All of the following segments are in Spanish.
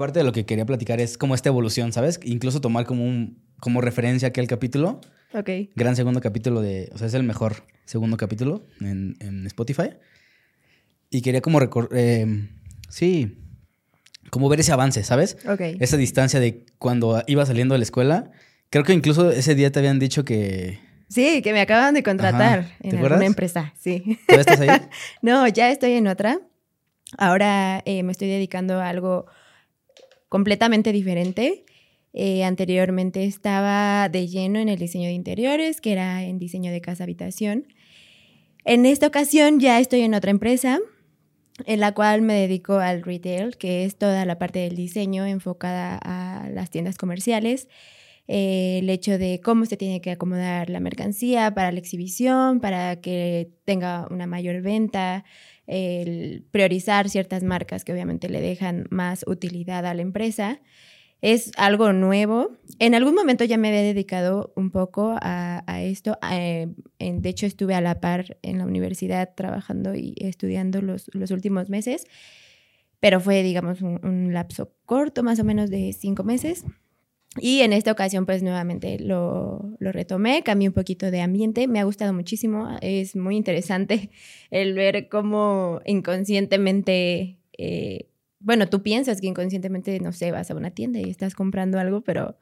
parte de lo que quería platicar es como esta evolución, ¿sabes? Incluso tomar como un como referencia aquel capítulo. Ok. Gran segundo capítulo de, o sea, es el mejor segundo capítulo en, en Spotify. Y quería como recordar, sí, como ver ese avance, ¿sabes? Ok. Esa distancia de cuando iba saliendo de la escuela. Creo que incluso ese día te habían dicho que... Sí, que me acaban de contratar Ajá. ¿Te en alguna empresa, sí. ¿Todavía estás ahí? No, ya estoy en otra. Ahora eh, me estoy dedicando a algo completamente diferente. Eh, anteriormente estaba de lleno en el diseño de interiores, que era en diseño de casa habitación. En esta ocasión ya estoy en otra empresa en la cual me dedico al retail, que es toda la parte del diseño enfocada a las tiendas comerciales. Eh, el hecho de cómo se tiene que acomodar la mercancía para la exhibición, para que tenga una mayor venta, el priorizar ciertas marcas que obviamente le dejan más utilidad a la empresa. Es algo nuevo. En algún momento ya me había dedicado un poco a, esto. En- de hecho, estuve a la par en la universidad trabajando y estudiando los, los últimos meses, pero fue, digamos, un lapso corto, más o menos de cinco meses. Y en esta ocasión, pues nuevamente lo, lo retomé, cambié un poquito de ambiente, me ha gustado muchísimo, es muy interesante el ver cómo inconscientemente, eh, bueno, tú piensas que inconscientemente, no sé, vas a una tienda y estás comprando algo, pero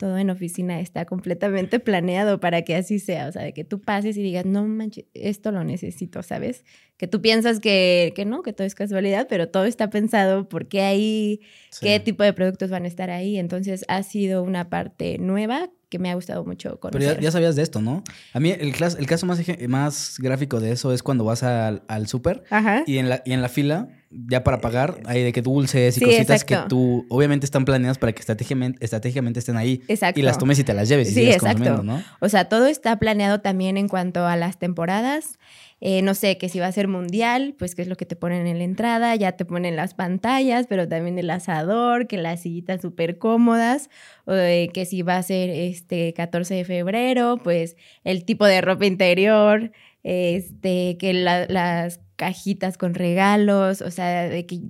todo en oficina está completamente planeado para que así sea, o sea, de que tú pases y digas, no manches, esto lo necesito, ¿sabes? Que tú piensas que, que no, que todo es casualidad, pero todo está pensado porque ahí qué tipo de productos van a estar ahí. Entonces ha sido una parte nueva que me ha gustado mucho Pero conocer. ya, ya sabías de esto, ¿no? A mí el, clas- el caso más, más gráfico de eso es cuando vas al, al súper y en, la, y en la fila, ya para pagar, hay de que dulces y Sí, cositas exacto. que tú, obviamente están planeadas para que estratégicamente, estratégicamente estén ahí. Exacto. Y las tomes y te las lleves y Sí, sigas exacto. consumiendo, ¿no? O sea, todo está planeado también en cuanto a las temporadas. Eh, no sé, que si va a ser mundial, pues qué es lo que te ponen en la entrada, ya te ponen las pantallas, pero también el asador, que las sillitas súper cómodas, o de que si va a ser este 14 de febrero, pues el tipo de ropa interior, este, que la- las cajitas con regalos, o sea, de que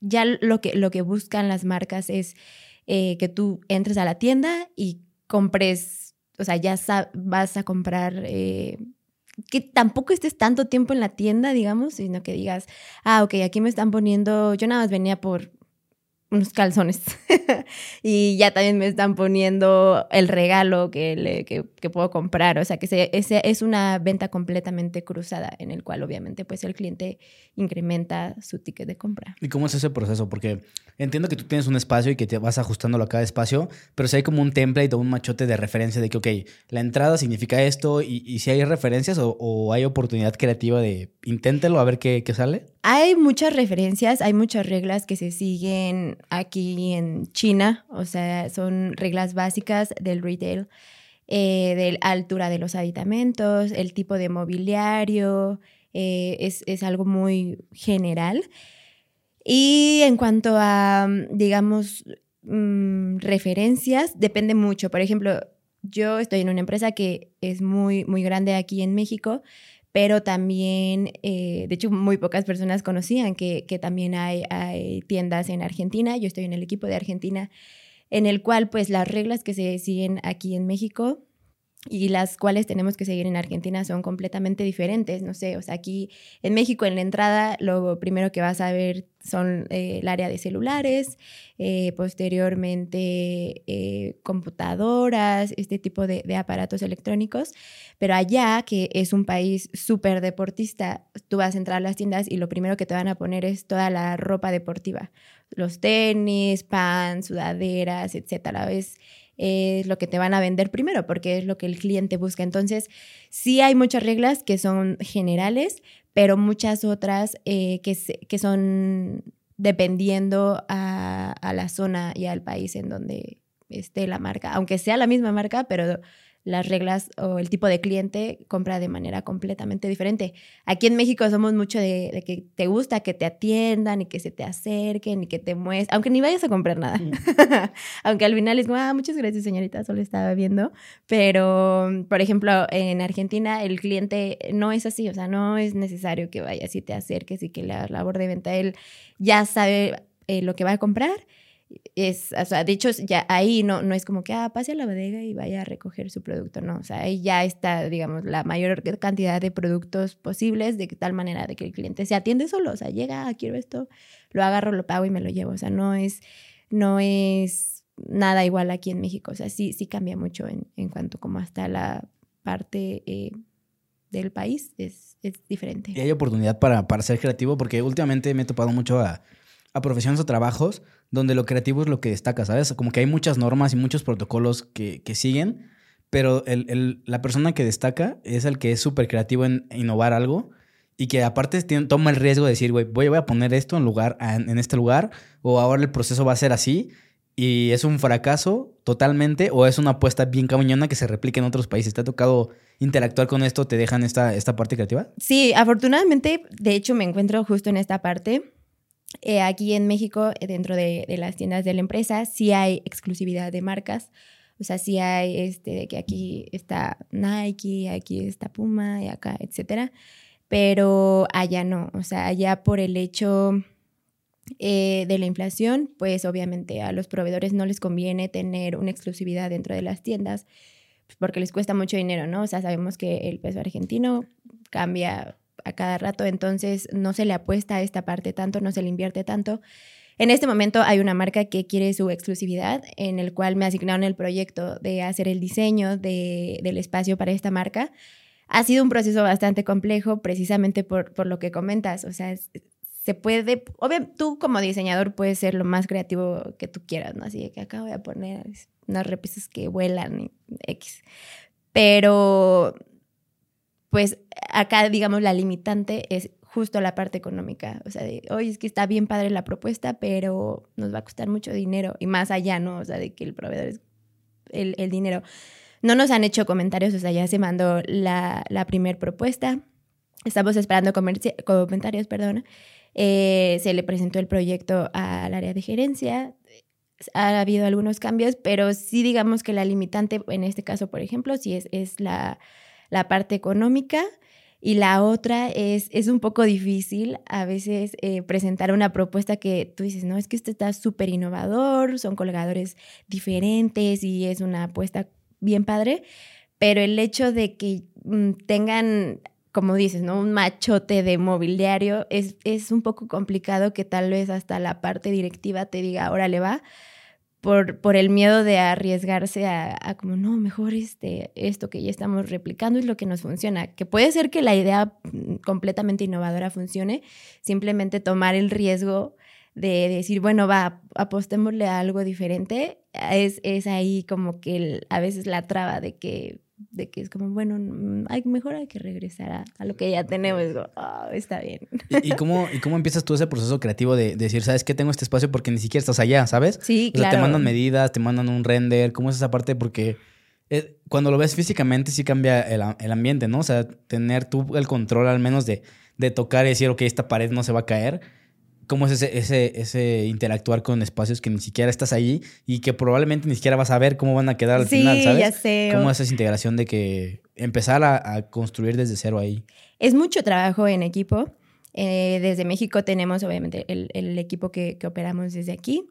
ya lo que, lo que buscan las marcas es eh, que tú entres a la tienda y compres, o sea, ya vas a comprar, eh, que tampoco estés tanto tiempo en la tienda, digamos, sino que digas, ah, ok, aquí me están poniendo, yo nada más venía por unos calzones y ya también me están poniendo el regalo que, le- que, que puedo comprar, o sea, que se, ese es una venta completamente cruzada en el cual obviamente pues el cliente incrementa su ticket de compra. ¿Y cómo es ese proceso? Porque entiendo que tú tienes un espacio y que te vas ajustándolo a cada espacio, pero si hay como un template o un machote de referencia de que, ok, la entrada significa esto y, y si hay referencias o, o hay oportunidad creativa de inténtelo a ver qué, qué sale. Hay muchas referencias, hay muchas reglas que se siguen aquí en China, o sea, son reglas básicas del retail, eh, de altura de los aditamentos, el tipo de mobiliario, eh, es, es algo muy general. Y en cuanto a, mm, digamos, mm, referencias, depende mucho. Por ejemplo, yo estoy en una empresa que es muy, muy grande aquí en México, pero también, eh, de hecho, muy pocas personas conocían que, que también hay, hay tiendas en Argentina. Yo estoy en el equipo de Argentina, en el cual, pues, las reglas que se siguen aquí en México y las cuales tenemos que seguir en Argentina son completamente diferentes. No sé, o sea, aquí en México en la entrada lo primero que vas a ver son eh, el área de celulares, eh, posteriormente eh, computadoras, este tipo de, de aparatos electrónicos. Pero allá, que es un país súper deportista, tú vas a entrar a las tiendas y lo primero que te van a poner es toda la ropa deportiva. Los tenis, pants, sudaderas, etcétera. Es, es lo que te van a vender primero porque es lo que el cliente busca. Entonces, sí hay muchas reglas que son generales, pero muchas otras eh, que, que son dependiendo a, a la zona y al país en donde esté la marca, aunque sea la misma marca, pero las reglas o el tipo de cliente compra de manera completamente diferente. Aquí en México somos mucho de, de que te gusta que te atiendan y que se te acerquen y que te muestren, aunque ni vayas a comprar nada. aunque al final es como, ah, muchas gracias señorita, solo estaba viendo. Pero, por ejemplo, en Argentina el cliente no es así, o sea, no es necesario que vayas y te acerques y que la labor de venta, él ya sabe eh, lo que va a comprar es, o sea, de hecho, ya ahí no, no es como que, ah, pase a la bodega y vaya a recoger su producto, no, o sea, ahí ya está, digamos, la mayor cantidad de productos posibles de tal manera de que el cliente se atiende solo, o sea, llega, ah, quiero esto, lo agarro, lo pago y me lo llevo, o sea, no es, no es nada igual aquí en México, o sea, sí, sí cambia mucho en, en cuanto como hasta la parte eh, del país es, es, diferente. Y hay oportunidad para, para ser creativo, porque últimamente me he topado mucho a, a profesiones o trabajos donde lo creativo es lo que destaca, ¿sabes? Como que hay muchas normas y muchos protocolos que, que siguen, pero el, el, la persona que destaca es el que es súper creativo en innovar algo y que aparte tiene, toma el riesgo de decir, güey, voy, voy, a poner esto en, lugar, en, este lugar o ahora el proceso va a ser así y es un fracaso totalmente o es una apuesta bien cañona que se replique en otros países. ¿Te ha tocado interactuar con esto? ¿Te dejan esta, esta parte creativa? Sí, afortunadamente, de hecho me encuentro justo en esta parte. Eh, aquí en México, eh, dentro de, de, las tiendas de la empresa, sí hay exclusividad de marcas. O sea, sí hay este, de que aquí está Nike, aquí está Puma y acá, etcétera. Pero allá no. O sea, allá por el hecho eh, de la inflación, pues obviamente a los proveedores no les conviene tener una exclusividad dentro de las tiendas pues, porque les cuesta mucho dinero, ¿no? O sea, sabemos que el peso argentino cambia a cada rato, entonces no se le apuesta a esta parte tanto, no se le invierte tanto. En este momento hay una marca que quiere su exclusividad, en el cual me asignaron el proyecto de hacer el diseño de, del espacio para esta marca. Ha sido un proceso bastante complejo precisamente por, por lo que comentas, o sea, se puede, obviamente tú como diseñador puedes ser lo más creativo que tú quieras, ¿no? Así que acá voy a poner unas repisas que vuelan X. Pero, pues acá, digamos, la limitante es justo la parte económica. O sea, de, oye, es que está bien padre la propuesta, pero nos va a costar mucho dinero. Y más allá, ¿no? O sea, de que el proveedor es el, el dinero. No nos han hecho comentarios, o sea, ya se mandó la, la primer propuesta. Estamos esperando comentarios, perdón. Eh, se le presentó el proyecto al área de gerencia. Ha habido algunos cambios, pero sí digamos que la limitante en este caso, por ejemplo, sí es, es la, la parte económica. Y la otra es, es un poco difícil a veces eh, presentar una propuesta que tú dices, no, es que este está súper innovador, son colgadores diferentes y es una apuesta bien padre, pero el hecho de que mm, tengan como dices, ¿no? Un machote de mobiliario, es, es un poco complicado que tal vez hasta la parte directiva te diga, ahora le va, por, por el miedo de arriesgarse a, como, no, mejor este, esto que ya estamos replicando es lo que nos funciona. Que puede ser que la idea mm, completamente innovadora funcione, simplemente tomar el riesgo de decir, bueno, va, apostémosle a algo diferente, es, es ahí como que a veces la traba de que de que es como, bueno, mm, hay, mejor hay que regresar a, a lo que ya tenemos. Oh, está bien. ¿Y, y, cómo, ¿Y cómo empiezas tú ese proceso creativo de, de, decir, sabes que tengo este espacio porque ni siquiera estás allá, ¿sabes? Sí, o sea, claro. te mandan medidas, te mandan un render. ¿Cómo es esa parte? Porque eh, cuando lo ves físicamente sí cambia el, el, ambiente, ¿no? O sea, tener tú el control al menos de, de tocar y decir, ok, esta pared no se va a caer cómo es ese, ese, ese interactuar con espacios que ni siquiera estás ahí y que probablemente ni siquiera vas a ver cómo van a quedar al sí, final, ¿sabes? Ya sé. ¿Cómo es esa integración de que empezar a, a construir desde cero ahí? Es mucho trabajo en equipo. Eh, desde México tenemos obviamente el, el equipo que, que, operamos desde aquí.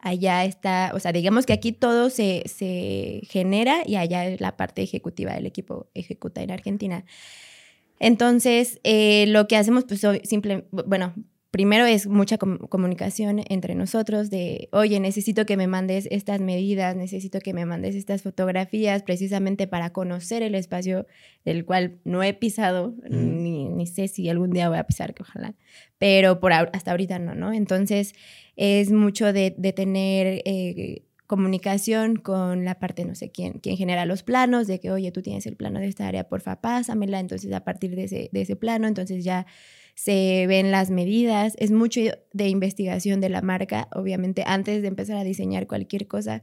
Allá está, o sea, digamos que aquí todo se, se genera y allá es la parte ejecutiva del equipo ejecuta en Argentina. Entonces, eh, lo que hacemos, pues, simple, bueno, primero es mucha com comunicación entre nosotros de, oye, necesito que me mandes estas medidas, necesito que me mandes estas fotografías precisamente para conocer el espacio del cual no he pisado, mm. ni, ni, sé si algún día voy a pisar, que ojalá, pero por hasta ahorita no, ¿no? Entonces es mucho de, de tener... Eh, comunicación con la parte, no sé quién, quién genera los planos, de que, oye, tú tienes el plano de esta área, porfa, pásamela, entonces a partir de ese, de ese plano, entonces ya se ven las medidas, es mucho de investigación de la marca, obviamente antes de empezar a diseñar cualquier cosa,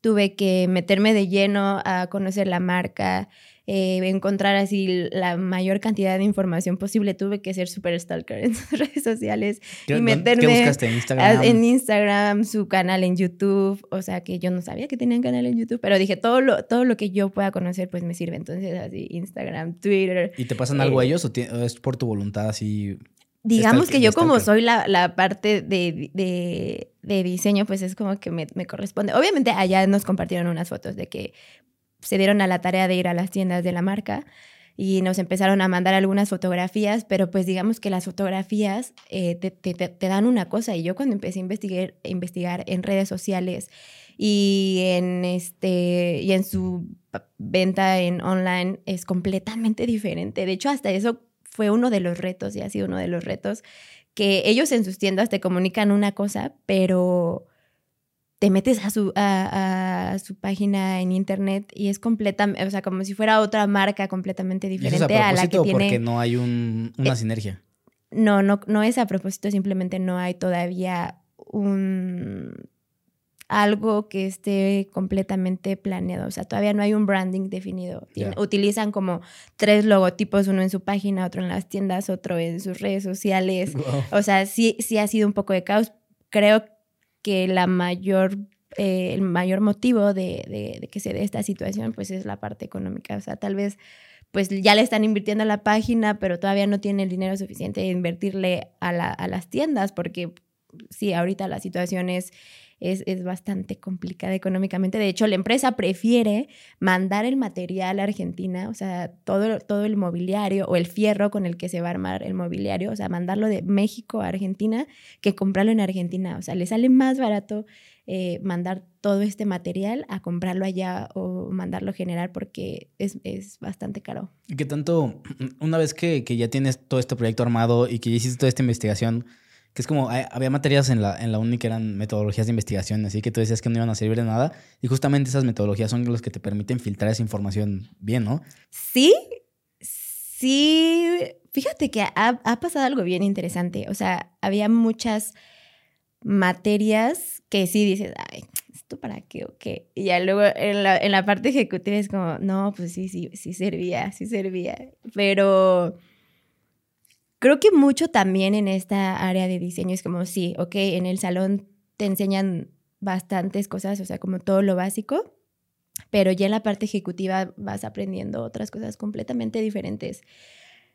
tuve que meterme de lleno a conocer la marca, eh, encontrar así la mayor cantidad de información posible. Tuve que ser súper stalker en sus redes sociales y meterme ¿Qué buscaste en Instagram? en Instagram, su canal en YouTube. O sea, que yo no sabía que tenían canal en YouTube, pero dije, todo lo, todo lo que yo pueda conocer, pues me sirve. Entonces, así, Instagram, Twitter. ¿Y te pasan eh, algo a ellos o es por tu voluntad así? Digamos que yo como soy la, la parte de, de- de diseño, pues es como que me, me corresponde. Obviamente allá nos compartieron unas fotos de que se dieron a la tarea de ir a las tiendas de la marca y nos empezaron a mandar algunas fotografías, pero pues digamos que las fotografías eh, te, te- te- dan una cosa y yo cuando empecé a investigar, a investigar en redes sociales y en, este, y en su venta en online es completamente diferente. De hecho, hasta eso fue uno de los retos y ha sido uno de los retos que ellos en sus tiendas te comunican una cosa, pero te metes a su, a, a su página en internet y es completamente, o sea, como si fuera otra marca completamente ¿Y eso es a diferente a, la que tiene... porque no hay un- una Eh, sinergia? No, no, no es a propósito, simplemente no hay todavía un algo que esté completamente planeado. O sea, todavía no hay un branding definido. Utilizan como tres logotipos, uno en su página, otro en las tiendas, otro en sus redes sociales. Wow. O sea, sí, sí ha sido un poco de caos. Creo que la mayor, eh, el mayor motivo de, de- de que se dé esta situación, pues es la parte económica. O sea, tal vez pues ya le están invirtiendo a la página, pero todavía no tiene el dinero suficiente de invertirle a, la- a las tiendas, porque sí, ahorita la situación es, es, es bastante complicada económicamente. De hecho, la empresa prefiere mandar el material a Argentina, o sea, todo, todo el mobiliario o el fierro con el que se va a armar el mobiliario, o sea, mandarlo de México a Argentina que comprarlo en Argentina. O sea, le sale más barato eh, mandar todo este material a comprarlo allá o mandarlo a generar porque es, es bastante caro. ¿Y qué tanto, una vez que, que ya tienes todo este proyecto armado y que ya hiciste toda esta investigación, que es como, había materias en la, en la uni que eran metodologías de investigación, así que tú decías que no iban a servir de nada, y justamente esas metodologías son los que te permiten filtrar esa información bien, ¿no? Sí, sí. Fíjate que ha, ha pasado algo bien interesante. O sea, había muchas materias que sí dices, ay, ¿esto para qué o qué? Y ya luego en la, en la parte ejecutiva es como, no, pues sí, sí, sí servía, sí servía. Pero creo que mucho también en esta área de diseño es como, sí, ok, en el salón te enseñan bastantes cosas, o sea, como todo lo básico, pero ya en la parte ejecutiva vas aprendiendo otras cosas completamente diferentes.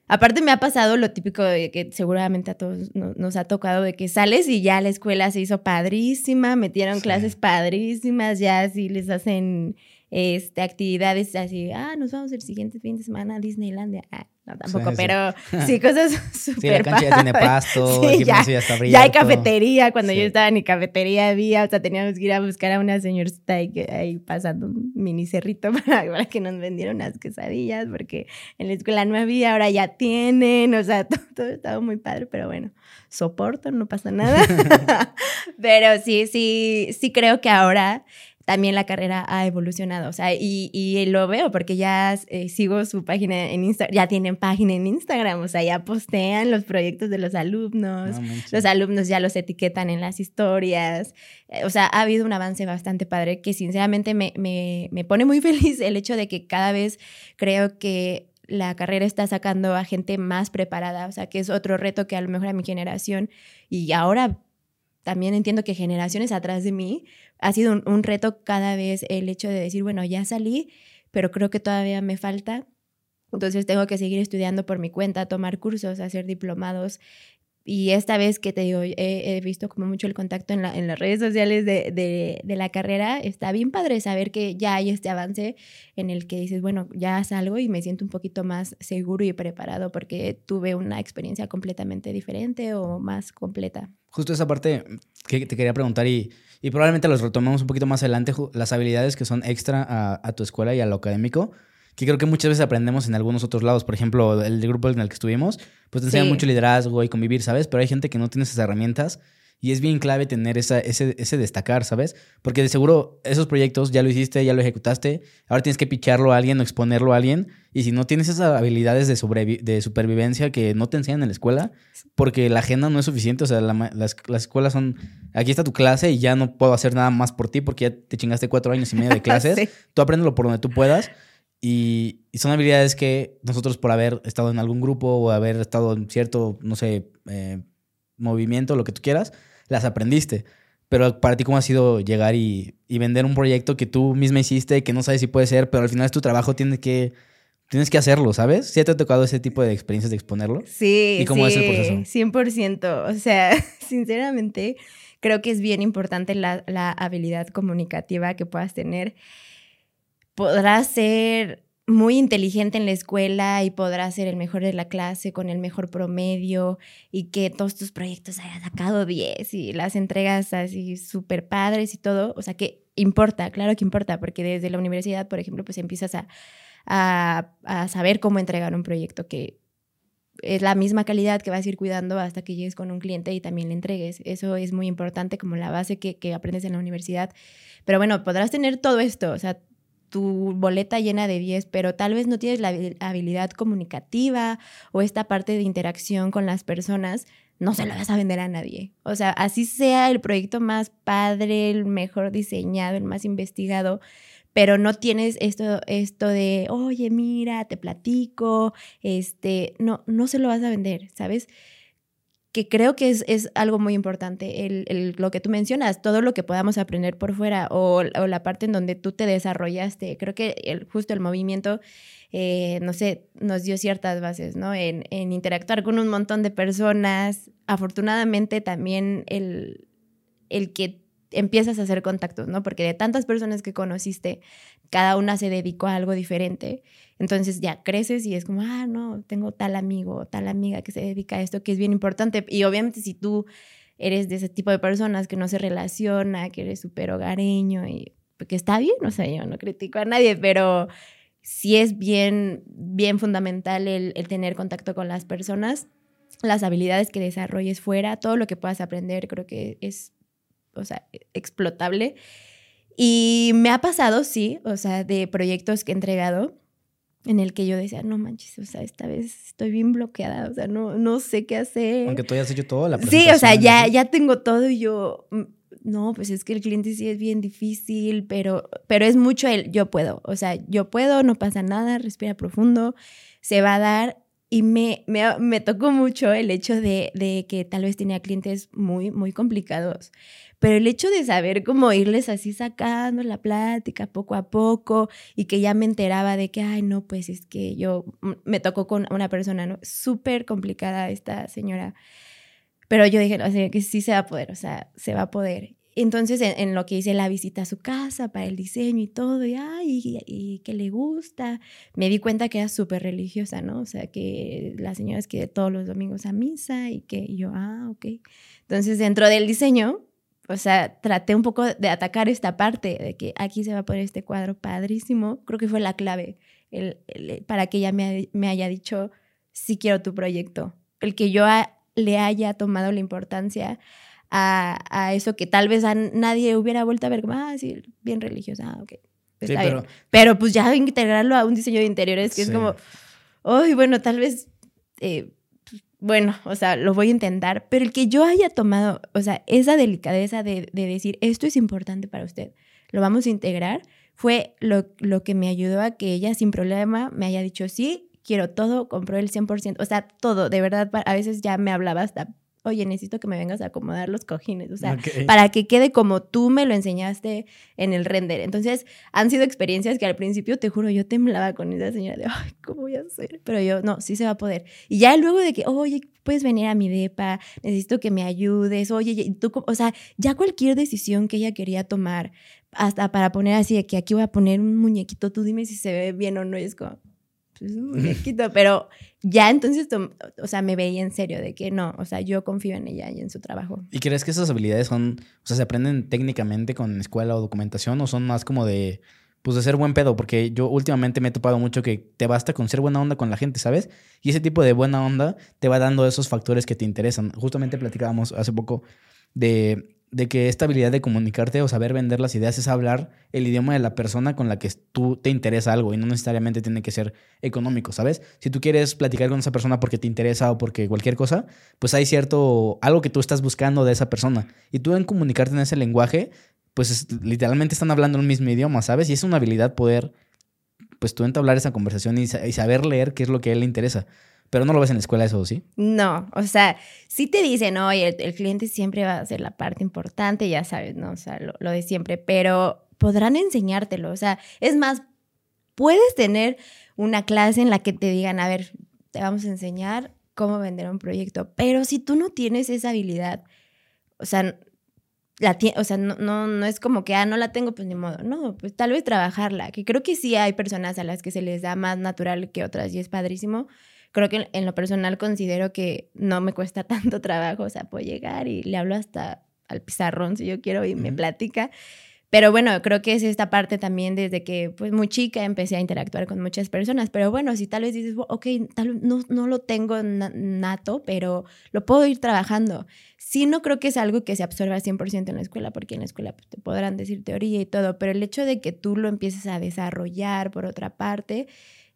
Aparte me ha pasado lo típico de que seguramente a todos no- nos ha tocado de que sales y ya la escuela se hizo padrísima, metieron Sí. clases padrísimas, ya así les hacen este, actividades así, ah, nos vamos el siguiente fin de semana a Disneylandia. Ah, no, tampoco, sí. pero sí, cosas súper Sí, la cancha ya tiene pasto, Sí, el ya, ya está ya hay abierto. cafetería, cuando yo estaba ni cafetería había, o sea, teníamos que ir a buscar a una señorita ahí, ahí pasando un mini cerrito para, para que nos vendieran unas quesadillas, porque en la escuela no había, ahora ya tienen, o sea, todo, todo estaba muy padre, pero bueno, soporto, no pasa nada. pero sí, sí, sí creo que ahora también la carrera ha evolucionado, o sea, y, y lo veo porque ya eh, sigo su página en Instagram, ya tienen página en Instagram, o sea, ya postean los proyectos de los alumnos, No los alumnos ya los etiquetan en las historias. Eh, O sea, ha habido un avance bastante padre que sinceramente me, me, me pone muy feliz el hecho de que cada vez creo que la carrera está sacando a gente más preparada, o sea, que es otro reto que a lo mejor a mi generación y ahora también entiendo que generaciones atrás de mí ha sido un, reto cada vez el hecho de decir, bueno, ya salí, pero creo que todavía me falta. Entonces tengo que seguir estudiando por mi cuenta, tomar cursos, hacer diplomados. Y esta vez que te digo, he, visto como mucho el contacto en, la- las redes sociales de, la carrera, está bien padre saber que ya hay este avance en el que dices, bueno, ya salgo y me siento un poquito más seguro y preparado porque tuve una experiencia completamente diferente o más completa. Justo esa parte que te quería preguntar y, probablemente los retomemos un poquito más adelante, las habilidades que son extra a, a tu escuela y a lo académico, que creo que muchas veces aprendemos en algunos otros lados. Por ejemplo, el grupo en el que estuvimos, pues te enseñan Sí. mucho liderazgo y convivir, ¿sabes? Pero hay gente que no tiene esas herramientas y es bien clave tener esa, ese, ese destacar, ¿sabes? Porque de seguro esos proyectos ya lo hiciste, ya lo ejecutaste, ahora tienes que picharlo a alguien o exponerlo a alguien y si no tienes esas habilidades de, de supervivencia que no te enseñan en la escuela, porque la agenda no es suficiente, o sea, la las, las escuelas son, aquí está tu clase y ya no puedo hacer nada más por ti porque ya te chingaste cuatro años y medio de clases, Sí. tú apréndelo por donde tú puedas y, y son habilidades que nosotros por haber estado en algún grupo o haber estado en cierto, no sé, eh, movimiento, lo que tú quieras, las aprendiste. Pero para ti, ¿cómo ha sido llegar y, y vender un proyecto que tú misma hiciste, que no sabes si puede ser, pero al final es tu trabajo, tiene que tienes que hacerlo, ¿sabes? ¿Sí te ha tocado ese tipo de experiencias de exponerlo? Sí, ¿Y cómo sí, es el proceso? 100%. O sea, sinceramente, creo que es bien importante la, la habilidad comunicativa que puedas tener. Podrás ser muy inteligente en la escuela y podrás ser el mejor de la clase con el mejor promedio y que todos tus proyectos hayan sacado 10 y las entregas así súper padres y todo. O sea, que importa, claro que importa, porque desde la universidad, por ejemplo, pues empiezas a, a, a saber cómo entregar un proyecto que es la misma calidad que vas a ir cuidando hasta que llegues con un cliente y también le entregues. Eso es muy importante como la base que, que aprendes en la universidad. Pero bueno, podrás tener todo esto, o sea, tu boleta llena de 10, pero tal vez no tienes la habilidad comunicativa o esta parte de interacción con las personas, no se la vas a vender a nadie. O sea, así sea el proyecto más padre, el mejor diseñado, el más investigado, pero no tienes esto, esto de, oye, mira, te platico, este, no, no se lo vas a vender, ¿sabes? Que creo que es, es algo muy importante, el, el, lo que tú mencionas, todo lo que podamos aprender por fuera o, o la parte en donde tú te desarrollaste. Creo que el, justo el movimiento, eh, no sé, nos dio ciertas bases, ¿no? En, en, interactuar con un montón de personas. Afortunadamente también el, el que empiezas a hacer contactos, ¿no? Porque de tantas personas que conociste, cada una se dedicó a algo diferente. Entonces ya creces y es como, ah, no, tengo tal amigo, tal amiga que se dedica a esto, que es bien importante. Y obviamente si tú eres de ese tipo de personas que no se relaciona, que eres súper hogareño y pues, que está bien, o sea, yo no critico a nadie, pero sí es bien, bien fundamental el, el tener contacto con las personas, las habilidades que desarrolles fuera, todo lo que puedas aprender, creo que es, o sea, explotable. Y me ha pasado, sí, o sea, de proyectos que he entregado en el que yo decía, no manches, o sea, esta vez estoy bien bloqueada, o sea, no, no sé qué hacer. Aunque tú hayas hecho todo, la Sí, o sea, ya, ya tengo todo y yo, no, pues es que el cliente sí es bien difícil, pero, pero es mucho el yo puedo, o sea, yo puedo, no pasa nada, respira profundo, se va a dar. Y me, me, me tocó mucho el hecho de, de que tal vez tenía clientes muy, muy complicados pero el hecho de saber cómo irles así sacando la plática poco a poco y que ya me enteraba de que, ay, no, pues es que yo me tocó con una persona, ¿no? Súper complicada esta señora. Pero yo dije, o sea, que sí se va a poder, o sea, se va a poder. Entonces, en, lo que hice la visita a su casa para el diseño y todo, y, ay, y, y que le gusta, me di cuenta que era súper religiosa, ¿no? O sea, que la señora es que todos los domingos a misa y que yo, ah, ok. Entonces, dentro del diseño, o sea, traté un poco de atacar esta parte, de que aquí se va a poner este cuadro padrísimo. Creo que fue la clave el, el, para que ella me, me, haya dicho, sí quiero tu proyecto. El que yo a, le haya tomado la importancia a, a, eso que tal vez a nadie hubiera vuelto a ver como, ah, sí, bien religiosa, ah, ok. Sí, pero, bien. pero pues ya integrarlo a un diseño de interiores que sí. es como, uy, bueno, tal vez... Eh, bueno, o sea, lo voy a intentar, pero el que yo haya tomado, o sea, esa delicadeza de, de decir, esto es importante para usted, lo vamos a integrar, fue lo, lo, que me ayudó a que ella sin problema me haya dicho, sí, quiero todo, compró el 100%, o sea, todo, de verdad, a veces ya me hablaba hasta, oye, necesito que me vengas a acomodar los cojines, o sea, okay. para que quede como tú me lo enseñaste en el render. Entonces, han sido experiencias que al principio, te juro, yo temblaba con esa señora de, ay, ¿cómo voy a hacer? Pero yo, no, sí se va a poder. Y ya luego de que, oye, puedes venir a mi depa, necesito que me ayudes, oye, tú, o sea, ya cualquier decisión que ella quería tomar, hasta para poner así de que aquí voy a poner un muñequito, tú dime si se ve bien o no, y es como, pues un muñequito, pero ya entonces, o sea, me veía en serio de que no, o sea, yo confío en ella y en su trabajo. ¿Y crees que esas habilidades son, o sea, se aprenden técnicamente con escuela o documentación o son más como de, pues de ser buen pedo? Porque yo últimamente me he topado mucho que te basta con ser buena onda con la gente, ¿sabes? Y ese tipo de buena onda te va dando esos factores que te interesan. Justamente platicábamos hace poco de de que esta habilidad de comunicarte o saber vender las ideas es hablar el idioma de la persona con la que tú te interesa algo y no necesariamente tiene que ser económico, ¿sabes? Si tú quieres platicar con esa persona porque te interesa o porque cualquier cosa, pues hay cierto algo que tú estás buscando de esa persona y tú en comunicarte en ese lenguaje, pues es, literalmente están hablando el mismo idioma, ¿sabes? Y es una habilidad poder, pues tú entablar esa conversación y, y saber leer qué es lo que a él le interesa. Pero no lo ves en la escuela eso, ¿sí? No, o sea, sí te dicen, oye, el, cliente siempre va a ser la parte importante, ya sabes, ¿no? O sea, lo, lo, de siempre, pero podrán enseñártelo, o sea, es más, puedes tener una clase en la que te digan, a ver, te vamos a enseñar cómo vender un proyecto, pero si tú no tienes esa habilidad, o sea, la o sea, no, no, no es como que, ah, no la tengo, pues ni modo. No, pues tal vez trabajarla, que creo que sí hay personas a las que se les da más natural que otras y es padrísimo. Creo que en lo personal considero que no me cuesta tanto trabajo, o sea, puedo llegar y le hablo hasta al pizarrón si yo quiero y me platica. Pero bueno, creo que es esta parte también desde que pues muy chica empecé a interactuar con muchas personas. Pero bueno, si tal vez dices, ok, tal no, no lo tengo nato, pero lo puedo ir trabajando. Sí, no creo que es algo que se absorba 100% en la escuela, porque en la escuela pues, te podrán decir teoría y todo, pero el hecho de que tú lo empieces a desarrollar por otra parte,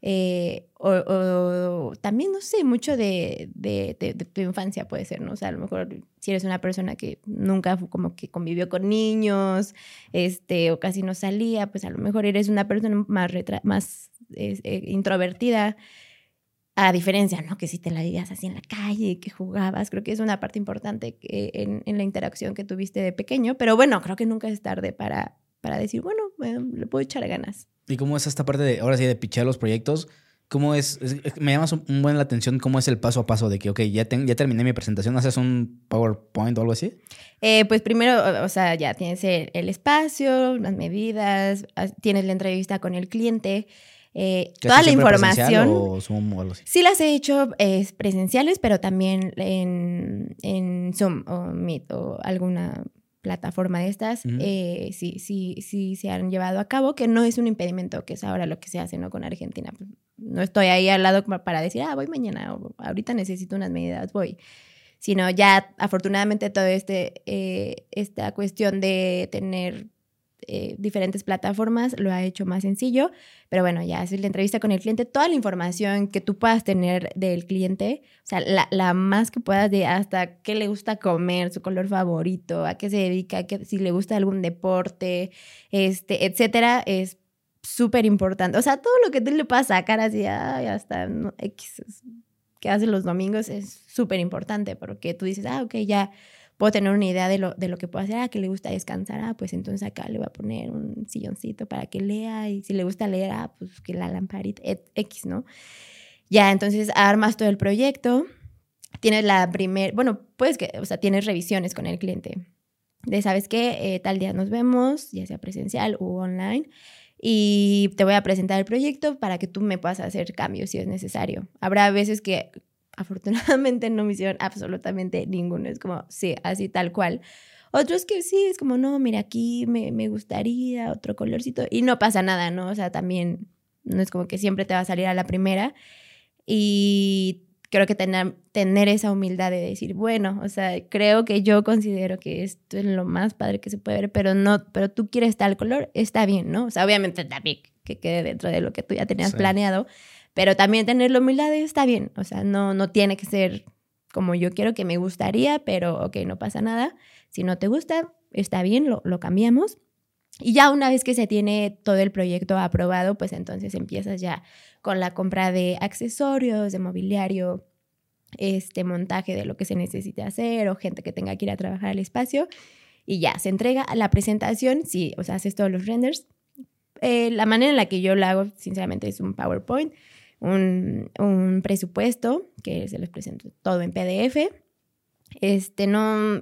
eh, o, también, no sé, mucho de, de, tu infancia puede ser, ¿no? O sea, a lo mejor si eres una persona que nunca como que convivió con niños, este, o casi no salía, pues a lo mejor eres una persona más, más eh, introvertida, a diferencia, ¿no? Que si te la vivías así en la calle, que jugabas, creo que es una parte importante que en, en, la interacción que tuviste de pequeño, pero bueno, creo que nunca es tarde para, para decir, bueno, le puedo echar ganas. ¿Y cómo es esta parte de, ahora sí, de pichear los proyectos? ¿Cómo es, Me llama un buen la atención cómo es el paso a paso de que, ok, ya, ya terminé mi presentación, ¿haces un PowerPoint o algo así? Eh, pues primero, o sea, ya tienes el, espacio, las medidas, tienes la entrevista con el cliente, eh, toda la información. O Zoom o algo así? Sí las he hecho presenciales, pero también en, en Zoom o Meet o alguna plataforma de estas, eh, sí, sí, sí se han llevado a cabo, que no es un impedimento, que es ahora lo que se hace ¿no? con Argentina. Pues, no estoy ahí al lado para decir, ah, voy mañana, o ahorita necesito unas medidas, voy. Sino ya, afortunadamente, todo este, eh, esta cuestión de tener eh, diferentes plataformas lo ha hecho más sencillo. Pero bueno, ya haces la entrevista con el cliente, toda la información que tú puedas tener del cliente, o sea, la, más que puedas de hasta qué le gusta comer, su color favorito, a qué se dedica, si le gusta algún deporte, este, etcétera, es súper importante. O sea, todo lo que tú le puedas sacar así, ay, hasta X, que hace los domingos es súper importante porque tú dices, ah, ok, ya puedo tener una idea de lo, de lo que puedo hacer, ah, que le gusta descansar, ah, pues entonces acá le voy a poner un silloncito para que lea y si le gusta leer, ah, pues que la lamparita, X, ¿no? Ya, entonces armas todo el proyecto, tienes la primer, bueno, pues que, o sea, tienes revisiones con el cliente. De, ¿sabes qué? Eh, tal día nos vemos, ya sea presencial u online, y te voy a presentar el proyecto para que tú me puedas hacer cambios si es necesario. Habrá veces que Afortunadamente no me hicieron absolutamente ninguno. Es como, sí, así tal cual. Otros que sí, es como, no, mira, aquí me, me gustaría otro colorcito. Y no pasa nada, ¿no? O sea, también no es como que siempre te va a salir a la primera. Y creo que tener, tener esa humildad de decir, bueno, o sea, creo que yo considero que esto es lo más padre que se puede ver, pero no, pero tú quieres tal color, está bien, ¿no? O sea, obviamente también que quede dentro de lo que tú ya tenías planeado, pero también tener la humildad está bien, o sea, no, no tiene que ser como yo quiero que me gustaría, pero ok, no pasa nada. Si no te gusta, está bien, lo, lo cambiamos. Y ya una vez que se tiene todo el proyecto aprobado, pues entonces empiezas ya con la compra de accesorios, de mobiliario, este montaje de lo que se necesite hacer o gente que tenga que ir a trabajar al espacio y ya se entrega la presentación, sí, o sea, haces todos los renders. Eh, la manera en la que yo lo hago, sinceramente, es un PowerPoint un, presupuesto que se les presento todo en PDF. Este, no,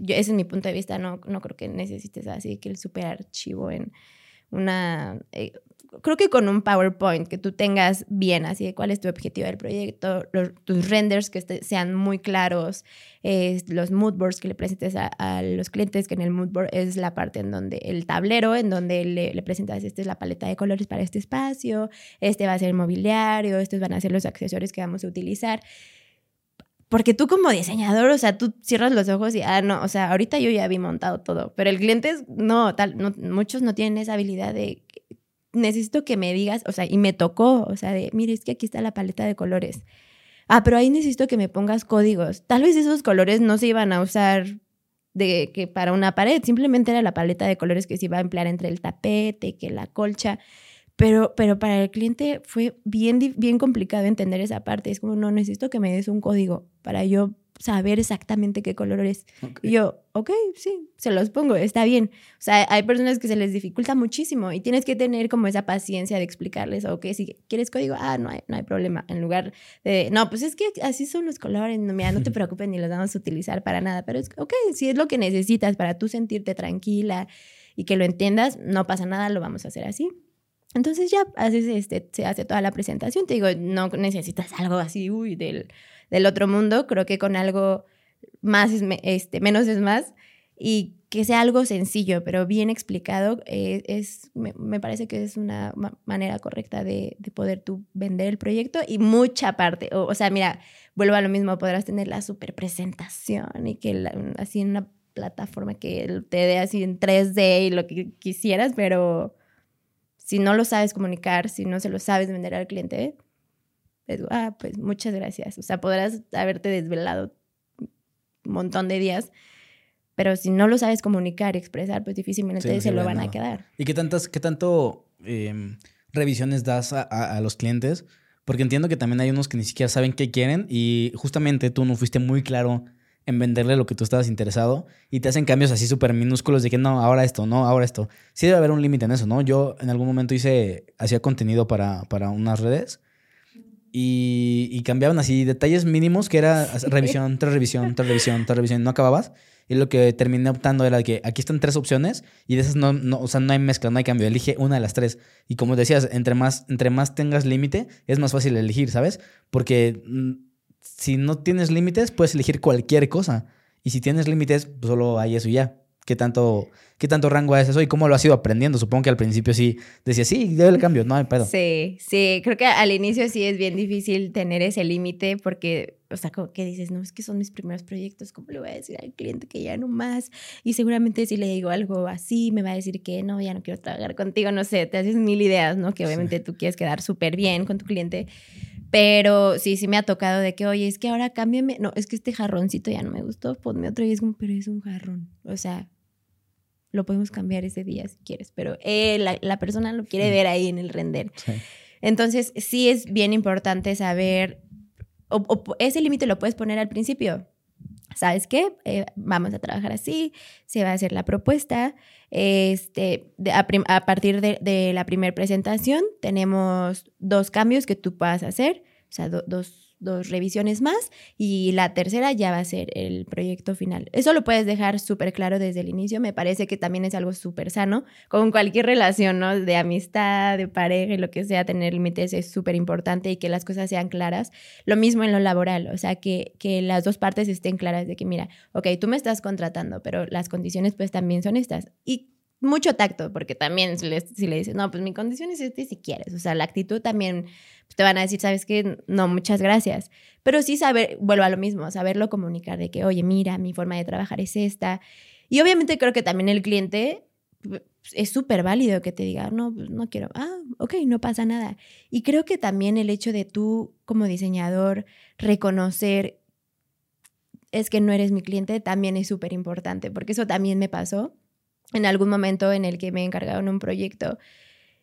yo, ese es mi punto de vista, no, no creo que necesites así que el super archivo en una, eh, creo que con un PowerPoint que tú tengas bien, así de cuál es tu objetivo del proyecto, tus renders que sean muy claros, los mood boards que le presentes a, los clientes, que en el mood board es la parte en donde el tablero, en donde le, le, presentas, esta es la paleta de colores para este espacio, este va a ser el mobiliario, estos van a ser los accesorios que vamos a utilizar. Porque tú como diseñador, o sea, tú cierras los ojos y, ah, no, o sea, ahorita yo ya vi montado todo, pero el cliente no, tal, no, muchos no tienen esa habilidad de necesito que me digas, o sea, y me tocó, o sea, de, mire, es que aquí está la paleta de colores. Ah, pero ahí necesito que me pongas códigos. Tal vez esos colores no se iban a usar de que para una pared, simplemente era la paleta de colores que se iba a emplear entre el tapete, que la colcha. Pero, pero para el cliente fue bien, bien complicado entender esa parte. Es como, no, necesito que me des un código para yo saber exactamente qué color es. Ok. Y yo, ok, sí, se los pongo, está bien. O sea, hay personas que se les dificulta muchísimo y tienes que tener como esa paciencia de explicarles, ok, si quieres código, ah, no hay, no hay problema. En lugar de, no, pues es que así son los colores, no, mira, no te preocupes ni los vamos a utilizar para nada, pero es, ok, si es lo que necesitas para tú sentirte tranquila y que lo entiendas, no pasa nada, lo vamos a hacer así. Entonces ya haces este, se hace toda la presentación. Te digo, no necesitas algo así, uy, del, del otro mundo. Creo que con algo más es este, menos es más. Y que sea algo sencillo, pero bien explicado, eh, es, me, me parece que es una ma- manera correcta de, de poder tú vender el proyecto y mucha parte. O, o sea, mira, vuelvo a lo mismo, podrás tener la super presentación y que la- así en una plataforma que te dé así en 3D y lo que quisieras, pero si no lo sabes comunicar, si no se lo sabes vender al cliente, pues, ah, pues muchas gracias. O sea, podrás haberte desvelado un montón de días, pero si no lo sabes comunicar y expresar, pues difícilmente Sí, no se lo van a quedar. ¿Y qué, tantas, qué tanto em, revisiones das a, a- a los clientes? Porque entiendo que también hay unos que ni siquiera saben qué quieren y justamente tú no fuiste muy claro en venderle lo que tú estabas interesado y te hacen cambios así súper minúsculos de que no, ahora esto, no, ahora esto. Sí debe haber un límite en eso, ¿no? Yo en algún momento hice, hacía contenido para, para unas redes y, y cambiaban así detalles mínimos que era revisión, tras revisión, tras revisión, tras revisión, no acababas. Y lo que terminé optando era que aquí están tres opciones y de esas no, no, o sea, no hay mezcla, no hay cambio. Elige una de las tres. Y como decías, entre más, entre más tengas límite, es más fácil elegir, ¿sabes? Porque mm, si no tienes límites, puedes elegir cualquier cosa. Y si tienes límites, pues solo hay eso y ya. ¿Qué tanto, ¿Qué tanto rango es eso y cómo lo has ido aprendiendo? Supongo que al principio sí decías, sí, debe el cambio, no hay pedo. Sí, sí, creo que al inicio sí es bien difícil tener ese límite porque, o sea, como que dices, no, es que son mis primeros proyectos, ¿cómo le voy a decir al cliente que ya no más? Y seguramente si le digo algo así, me va a decir que no, ya no quiero trabajar contigo, no sé, te haces mil ideas, ¿no? Que obviamente tú quieres quedar súper bien con tu cliente. Pero sí, sí me ha tocado de que, oye, es que ahora cámbiame. No, es que este jarroncito ya no me gustó, ponme otro y es como, pero es un jarrón. O sea, lo podemos cambiar ese día si quieres, pero eh, la, la persona lo quiere ver ahí en el render. Sí. Entonces, sí es bien importante saber, o, o ese límite lo puedes poner al principio. ¿Sabes qué? Eh, vamos a trabajar así, se va a hacer la propuesta. Este, de- a, partir de, de la primera presentación tenemos dos cambios que tú puedas hacer, o sea, do- dos, dos revisiones más y la tercera ya va a ser el proyecto final. Eso lo puedes dejar súper claro desde el inicio, me parece que también es algo súper sano, con cualquier relación, ¿no? De amistad, de pareja lo que sea, tener límites es súper importante y que las cosas sean claras. Lo mismo en lo laboral, o sea, que, que las dos partes estén claras de que, mira, ok, tú me estás contratando, pero las condiciones pues también son estas. Y mucho tacto, porque también si le, dices, no, pues mi condición es este si quieres, o sea, la actitud también pues, te van a decir, sabes que no, muchas gracias, pero sí saber, vuelvo a lo mismo, saberlo comunicar de que, oye, mira, mi forma de trabajar es esta. Y obviamente creo que también el cliente pues, es súper válido que te diga, no, pues no quiero, ah, ok, no pasa nada. Y creo que también el hecho de tú como diseñador reconocer es que no eres mi cliente también es súper importante, porque eso también me pasó en algún momento en el que me encargaron un proyecto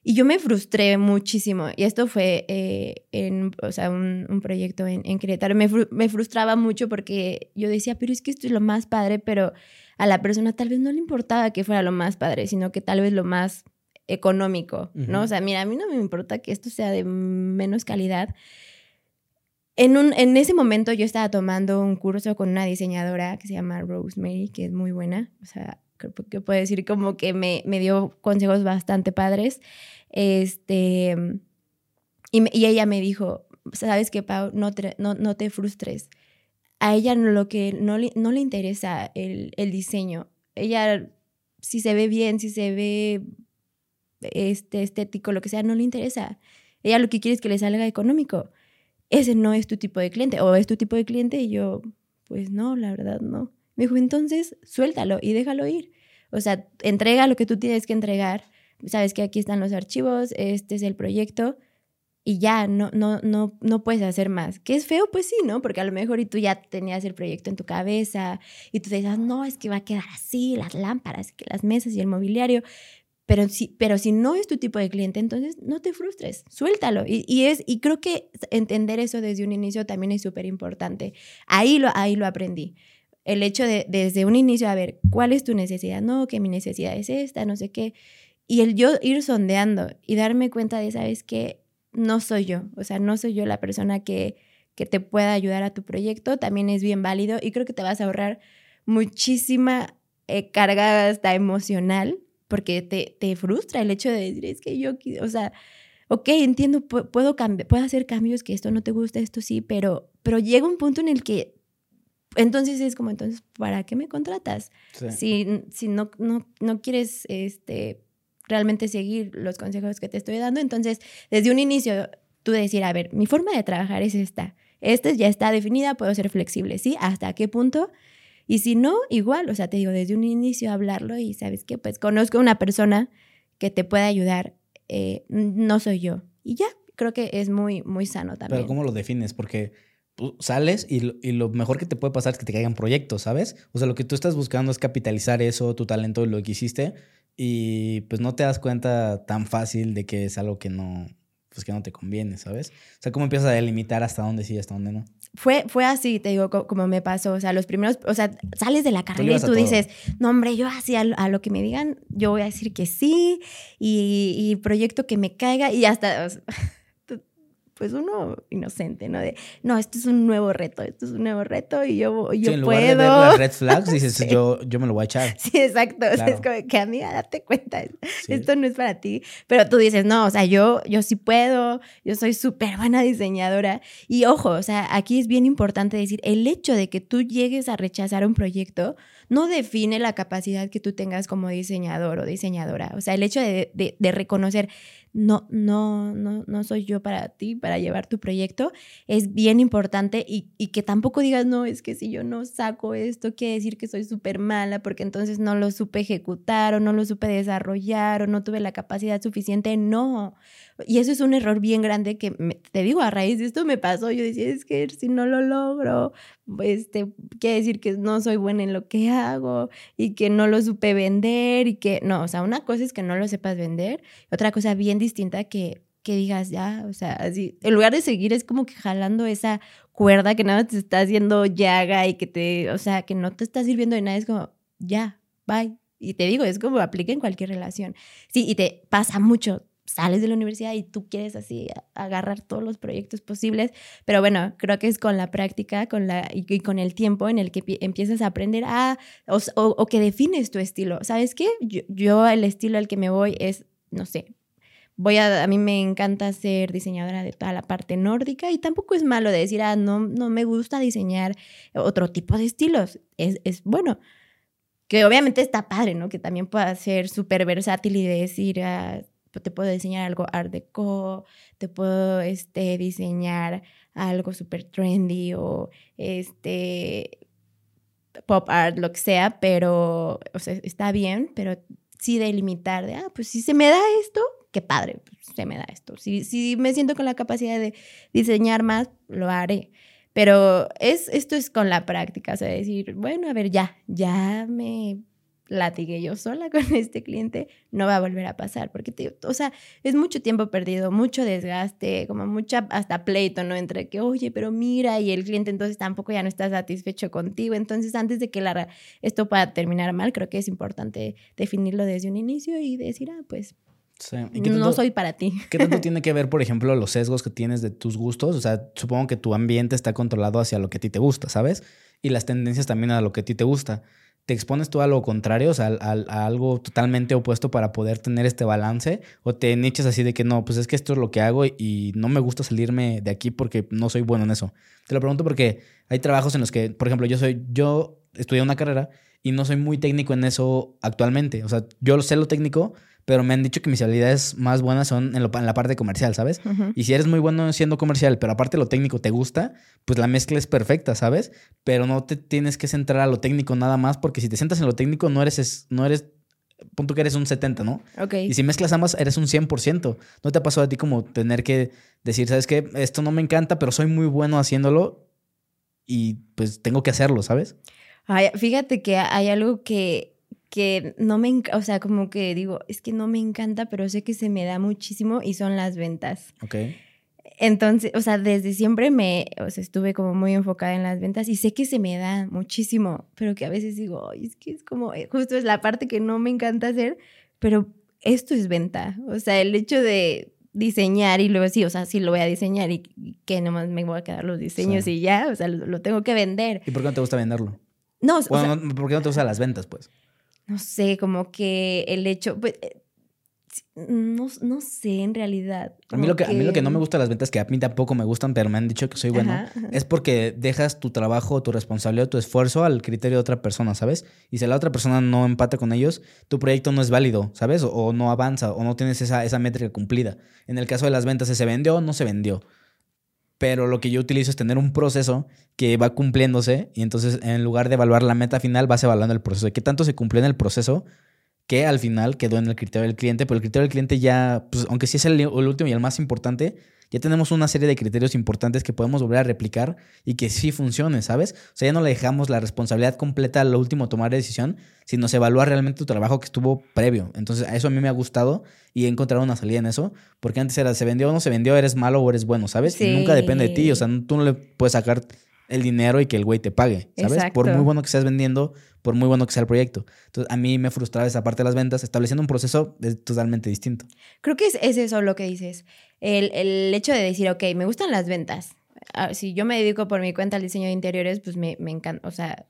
y yo me frustré muchísimo. Y esto fue eh, en, o sea, un, un proyecto en, en Querétaro. Me, fru- me frustraba mucho porque yo decía, pero es que esto es lo más padre, pero a la persona tal vez no le importaba que fuera lo más padre, sino que tal vez lo más económico, ¿no? O sea, mira, a mí no me importa que esto sea de menos calidad. En, un, en ese momento yo estaba tomando un curso con una diseñadora que se llama Rosemary, que es muy buena. O sea, que puedo decir como que me, me dio consejos bastante padres. Este, y, y ella me dijo, sabes que Pau, no te, no, no te frustres. A ella no- lo que no le, no le interesa el, el diseño. Ella, si se ve bien, si se ve este, estético, lo que sea, no le interesa. Ella lo que quiere es que le salga económico. Ese no es tu tipo de cliente. O es tu tipo de cliente y yo, pues no, la verdad no. Me dijo, entonces suéltalo y déjalo ir. O sea, entrega lo que tú tienes que entregar. Sabes que aquí están los archivos, este es el proyecto y ya, no, no, no, no puedes hacer más. ¿Que es feo? Pues sí, ¿no? Porque a lo mejor y tú ya tenías el proyecto en tu cabeza y tú dices, no, es que va a quedar así, las lámparas, que las mesas y el mobiliario. Pero si, pero si no es tu tipo de cliente, entonces no te frustres, suéltalo. Y, y es, y creo que entender eso desde un inicio también es súper importante. Ahí lo, ahí lo aprendí. El hecho de desde un inicio, a ver, ¿cuál es tu necesidad? No, que mi necesidad es esta, no sé qué. Y el yo ir sondeando y darme cuenta de, ¿sabes qué? No soy yo. O sea, no soy yo la persona que, que te pueda ayudar a tu proyecto. También es bien válido y creo que te vas a ahorrar muchísima eh, carga hasta emocional porque te, te frustra el hecho de decir, es que yo, o sea, ok, entiendo, puedo, puedo hacer cambios, que esto no te gusta, esto sí, pero, pero llega un punto en el que entonces es como, entonces, ¿para qué me contratas? Si, si no, no, no quieres este, realmente seguir los consejos que te estoy dando, entonces, desde un inicio, tú decir, a ver, mi forma de trabajar es esta. Esta ya está definida, puedo ser flexible, ¿sí? ¿Hasta qué punto? Y si no, igual, o sea, te digo, desde un inicio hablarlo y sabes que pues conozco una persona que te puede ayudar, eh, no soy yo. Y ya, creo que es muy, muy sano también. Pero ¿cómo lo defines? Porque tú sales y lo, y lo mejor que te puede pasar es que te caigan proyectos, ¿sabes? O sea, lo que tú estás buscando es capitalizar eso, tu talento, lo que hiciste, y pues no te das cuenta tan fácil de que es algo que no, pues que no te conviene, ¿sabes? O sea, ¿cómo empiezas a delimitar hasta dónde sí y hasta dónde no? Fue, fue así, te digo, como me pasó. O sea, los primeros, o sea, sales de la carrera y tú dices, no, hombre, yo así a, a, lo que me digan, yo voy a decir que sí y, y proyecto que me caiga y hasta pues uno inocente, ¿no? De, no, esto es un nuevo reto, esto es un nuevo reto y yo, yo en puedo. Lugar de ver las red flags, dices, yo, yo me lo voy a echar. Sí, exacto. Claro. O sea, es como que, amiga, date cuenta, sí. esto no es para ti. Pero tú dices, no, o sea, yo, yo sí puedo, yo soy súper buena diseñadora. Y ojo, o sea, aquí es bien importante decir, el hecho de que tú llegues a rechazar un proyecto no define la capacidad que tú tengas como diseñador o diseñadora. O sea, el hecho de, de, reconocer, no, no, no, no soy yo para ti, para llevar tu proyecto, es bien importante y, y, que tampoco digas, no, es que si yo no saco esto, quiere decir que soy súper mala porque entonces no lo supe ejecutar o no lo supe desarrollar o no tuve la capacidad suficiente. No. Y eso es un error bien grande que me, te digo, a raíz de esto me pasó. Yo decía, es que si no lo logro, este, quiere decir que no soy buena en lo que hago y que no lo supe vender y que, no, o sea, una cosa es que no lo sepas vender, otra cosa bien distinta que, que digas, ya, o sea, así, en lugar de seguir es como que jalando esa cuerda que nada te está haciendo llaga y que te, o sea, que no te está sirviendo de nada, es como, ya, bye. Y te digo, es como aplica en cualquier relación. Sí, y te pasa mucho sales de la universidad y tú quieres así agarrar todos los proyectos posibles, pero bueno, creo que es con la práctica con la, y, con el tiempo en el que empiezas a aprender a, o, o, que defines tu estilo. ¿Sabes qué? Yo, yo, el estilo al que me voy es, no sé, voy a, a mí me encanta ser diseñadora de toda la parte nórdica y tampoco es malo de decir, ah, no, no me gusta diseñar otro tipo de estilos, es, es bueno. Que obviamente está padre, ¿no? Que también pueda ser súper versátil y decir, ah, te puedo diseñar algo art deco, te puedo este, diseñar algo súper trendy o este pop art, lo que sea, pero, o sea, está bien, pero sí delimitar de, ah, pues si se me da esto, qué padre, pues, se me da esto. Si, si me siento con la capacidad de diseñar más, lo haré. Pero es, esto es con la práctica, o sea, decir, bueno, a ver, ya, ya me latigué yo sola con este cliente, no va a volver a pasar, porque, te, o sea, es mucho tiempo perdido, mucho desgaste, como mucha hasta pleito, ¿no? Entre que, oye, pero mira, y el cliente entonces tampoco ya no está satisfecho contigo. Entonces, antes de que la, esto pueda terminar mal, creo que es importante definirlo desde un inicio y decir, ah, pues Sí. Tanto, no soy para ti. ¿Qué tanto tiene que ver, por ejemplo, los sesgos que tienes de tus gustos? O sea, supongo que tu ambiente está controlado hacia lo que a ti te gusta, ¿sabes? Y las tendencias también a lo que a ti te gusta. ¿Te expones tú a lo contrario, o sea, a, a, algo totalmente opuesto para poder tener este balance? ¿O te niches así de que no, pues es que esto es lo que hago y no me gusta salirme de aquí porque no soy bueno en eso? Te lo pregunto porque hay trabajos en los que, por ejemplo, yo soy, yo estudié una carrera y no soy muy técnico en eso actualmente. O sea, yo sé lo técnico, pero me han dicho que mis habilidades más buenas son en, lo, en la parte comercial, ¿sabes? Uh -huh. Y si eres muy bueno siendo comercial, pero aparte lo técnico te gusta, pues la mezcla es perfecta, ¿sabes? Pero no te tienes que centrar a lo técnico nada más, porque si te centras en lo técnico no eres, no eres punto que eres un 70, ¿no? Ok. Y si mezclas ambas, eres un 100%. ¿No te ha pasado a ti como tener que decir, sabes qué? Esto no me encanta, pero soy muy bueno haciéndolo y pues tengo que hacerlo, ¿sabes? Ay, fíjate que hay algo que que no me, o sea, como que digo, es que no me encanta, pero sé que se me da muchísimo y son las ventas. Ok. Entonces, o sea, desde siempre me, o sea, estuve como muy enfocada en las ventas y sé que se me da muchísimo, pero que a veces digo, es que es como, eh, justo es la parte que no me encanta hacer, pero esto es venta. O sea, el hecho de diseñar y luego sí, o sea, sí lo voy a diseñar y, que nomás me voy a quedar los diseños y ya, o sea, lo, tengo que vender. ¿Y por qué no te gusta venderlo? No, bueno, ¿por qué no te gustan las ventas, pues? No sé, como que el hecho, pues, eh, no, no, sé en realidad. A mí, lo que, a mí lo que no me gusta de las ventas, que a mí tampoco me gustan, pero me han dicho que soy bueno, es porque dejas tu trabajo, tu responsabilidad, tu esfuerzo al criterio de otra persona, ¿sabes? Y si la otra persona no empata con ellos, tu proyecto no es válido, ¿sabes? O, no avanza, o no tienes esa, esa métrica cumplida. En el caso de las ventas, ¿se vendió o no se vendió? Pero lo que yo utilizo es tener un proceso que va cumpliéndose y entonces en lugar de evaluar la meta final, vas evaluando el proceso. ¿De qué tanto se cumplió en el proceso? Que al final quedó en el criterio del cliente, pero el criterio del cliente ya, pues, aunque sí es el, último y el más importante, ya tenemos una serie de criterios importantes que podemos volver a replicar y que sí funcione, ¿sabes? O sea, ya no le dejamos la responsabilidad completa al último tomar de decisión, sino se evalúa realmente tu trabajo que estuvo previo. Entonces, a eso a mí me ha gustado y he encontrado una salida en eso, porque antes era, se vendió o no se vendió, eres malo o eres bueno, ¿sabes? nunca depende de ti, o sea, tú no le puedes sacar el dinero y que el güey te pague, ¿sabes? Por muy bueno que estés vendiendo, por muy bueno que sea el proyecto. Entonces, a mí me frustraba esa parte de las ventas, estableciendo un proceso totalmente distinto. Creo que es, eso lo que dices. El, hecho de decir, ok, me gustan las ventas. Ah, si yo me dedico por mi cuenta al diseño de interiores, pues me, encanta, o sea,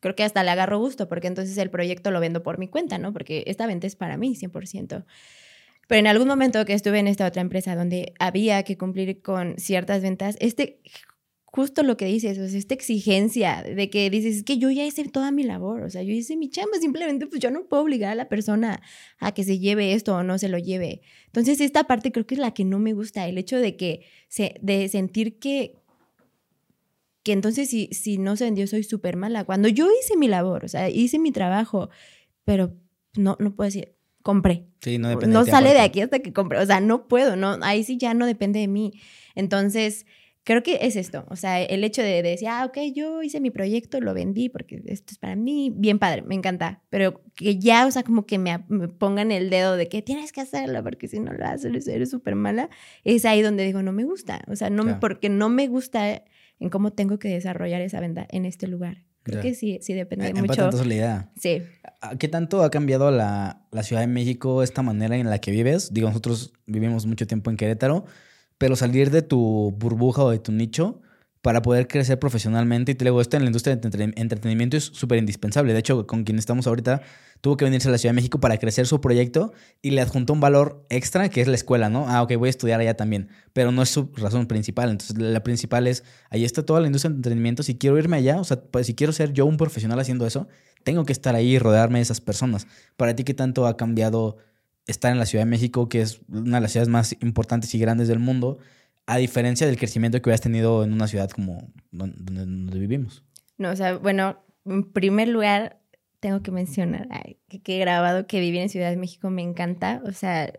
creo que hasta le agarro gusto, porque entonces el proyecto lo vendo por mi cuenta, ¿no? Porque esta venta es para mí, 100%. Pero en algún momento que estuve en esta otra empresa donde había que cumplir con ciertas ventas, este justo lo que dices, o sea, esta exigencia de que dices, es que yo ya hice toda mi labor, o sea, yo hice mi chamba, simplemente pues yo no puedo obligar a la persona a que se lleve esto o no se lo lleve. Entonces, esta parte creo que es la que no me gusta, el hecho de que, se, de sentir que, que entonces si, si no se vendió soy súper mala, cuando yo hice mi labor, o sea, hice mi trabajo, pero no, no puedo decir, compré. Sí, no depende No sale de aquí hasta que compré, o sea, no puedo, no, ahí sí ya no depende de mí. Entonces, creo que es esto, o sea, el hecho de, decir, ah, ok, yo hice mi proyecto, lo vendí porque esto es para mí, bien padre, me encanta, pero que ya, o sea, como que me, pongan el dedo de que tienes que hacerlo porque si no lo haces eres súper mala, es ahí donde digo, no me gusta, o sea, no porque no me gusta en cómo tengo que desarrollar esa venta en este lugar. Creo que sí, sí depende eh, mucho. la idea. Sí. ¿Qué tanto ha cambiado la, la Ciudad de México esta manera en la que vives? Digo, nosotros vivimos mucho tiempo en Querétaro pero salir de tu burbuja o de tu nicho para poder crecer profesionalmente. Y te digo, esto en la industria de entretenimiento es súper indispensable. De hecho, con quien estamos ahorita, tuvo que venirse a la Ciudad de México para crecer su proyecto y le adjuntó un valor extra que es la escuela, ¿no? Ah, ok, voy a estudiar allá también. Pero no es su razón principal. Entonces, la principal es, ahí está toda la industria de entretenimiento. Si quiero irme allá, o sea, pues, si quiero ser yo un profesional haciendo eso, tengo que estar ahí y rodearme de esas personas. Para ti, ¿qué tanto ha cambiado estar en la Ciudad de México, que es una de las ciudades más importantes y grandes del mundo, a diferencia del crecimiento que hubieras tenido en una ciudad como donde, vivimos. No, o sea, bueno, en primer lugar, tengo que mencionar que, he grabado que vivir en Ciudad de México me encanta. O sea,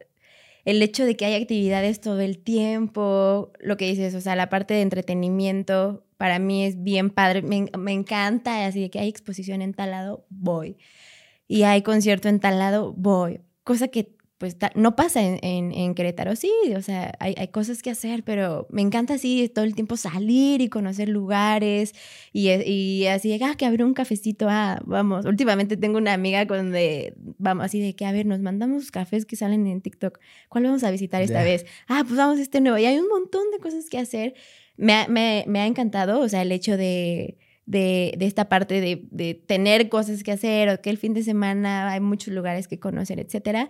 el hecho de que hay actividades todo el tiempo, lo que dices, o sea, la parte de entretenimiento, para mí es bien padre, me, me encanta, así que hay exposición en tal lado, voy. Y hay concierto en tal lado, voy. Cosa que pues no pasa en, en, Querétaro, sí, o sea, hay, hay, cosas que hacer, pero me encanta así todo el tiempo salir y conocer lugares y, y así, ah, que abrir un cafecito, ah, vamos, últimamente tengo una amiga donde, vamos, así de que, a ver, nos mandamos cafés que salen en TikTok, ¿cuál vamos a visitar esta vez? Ah, pues vamos a este nuevo, y hay un montón de cosas que hacer, me, me, me ha encantado, o sea, el hecho de... De, de, esta parte de, de, tener cosas que hacer o que el fin de semana hay muchos lugares que conocer, etcétera.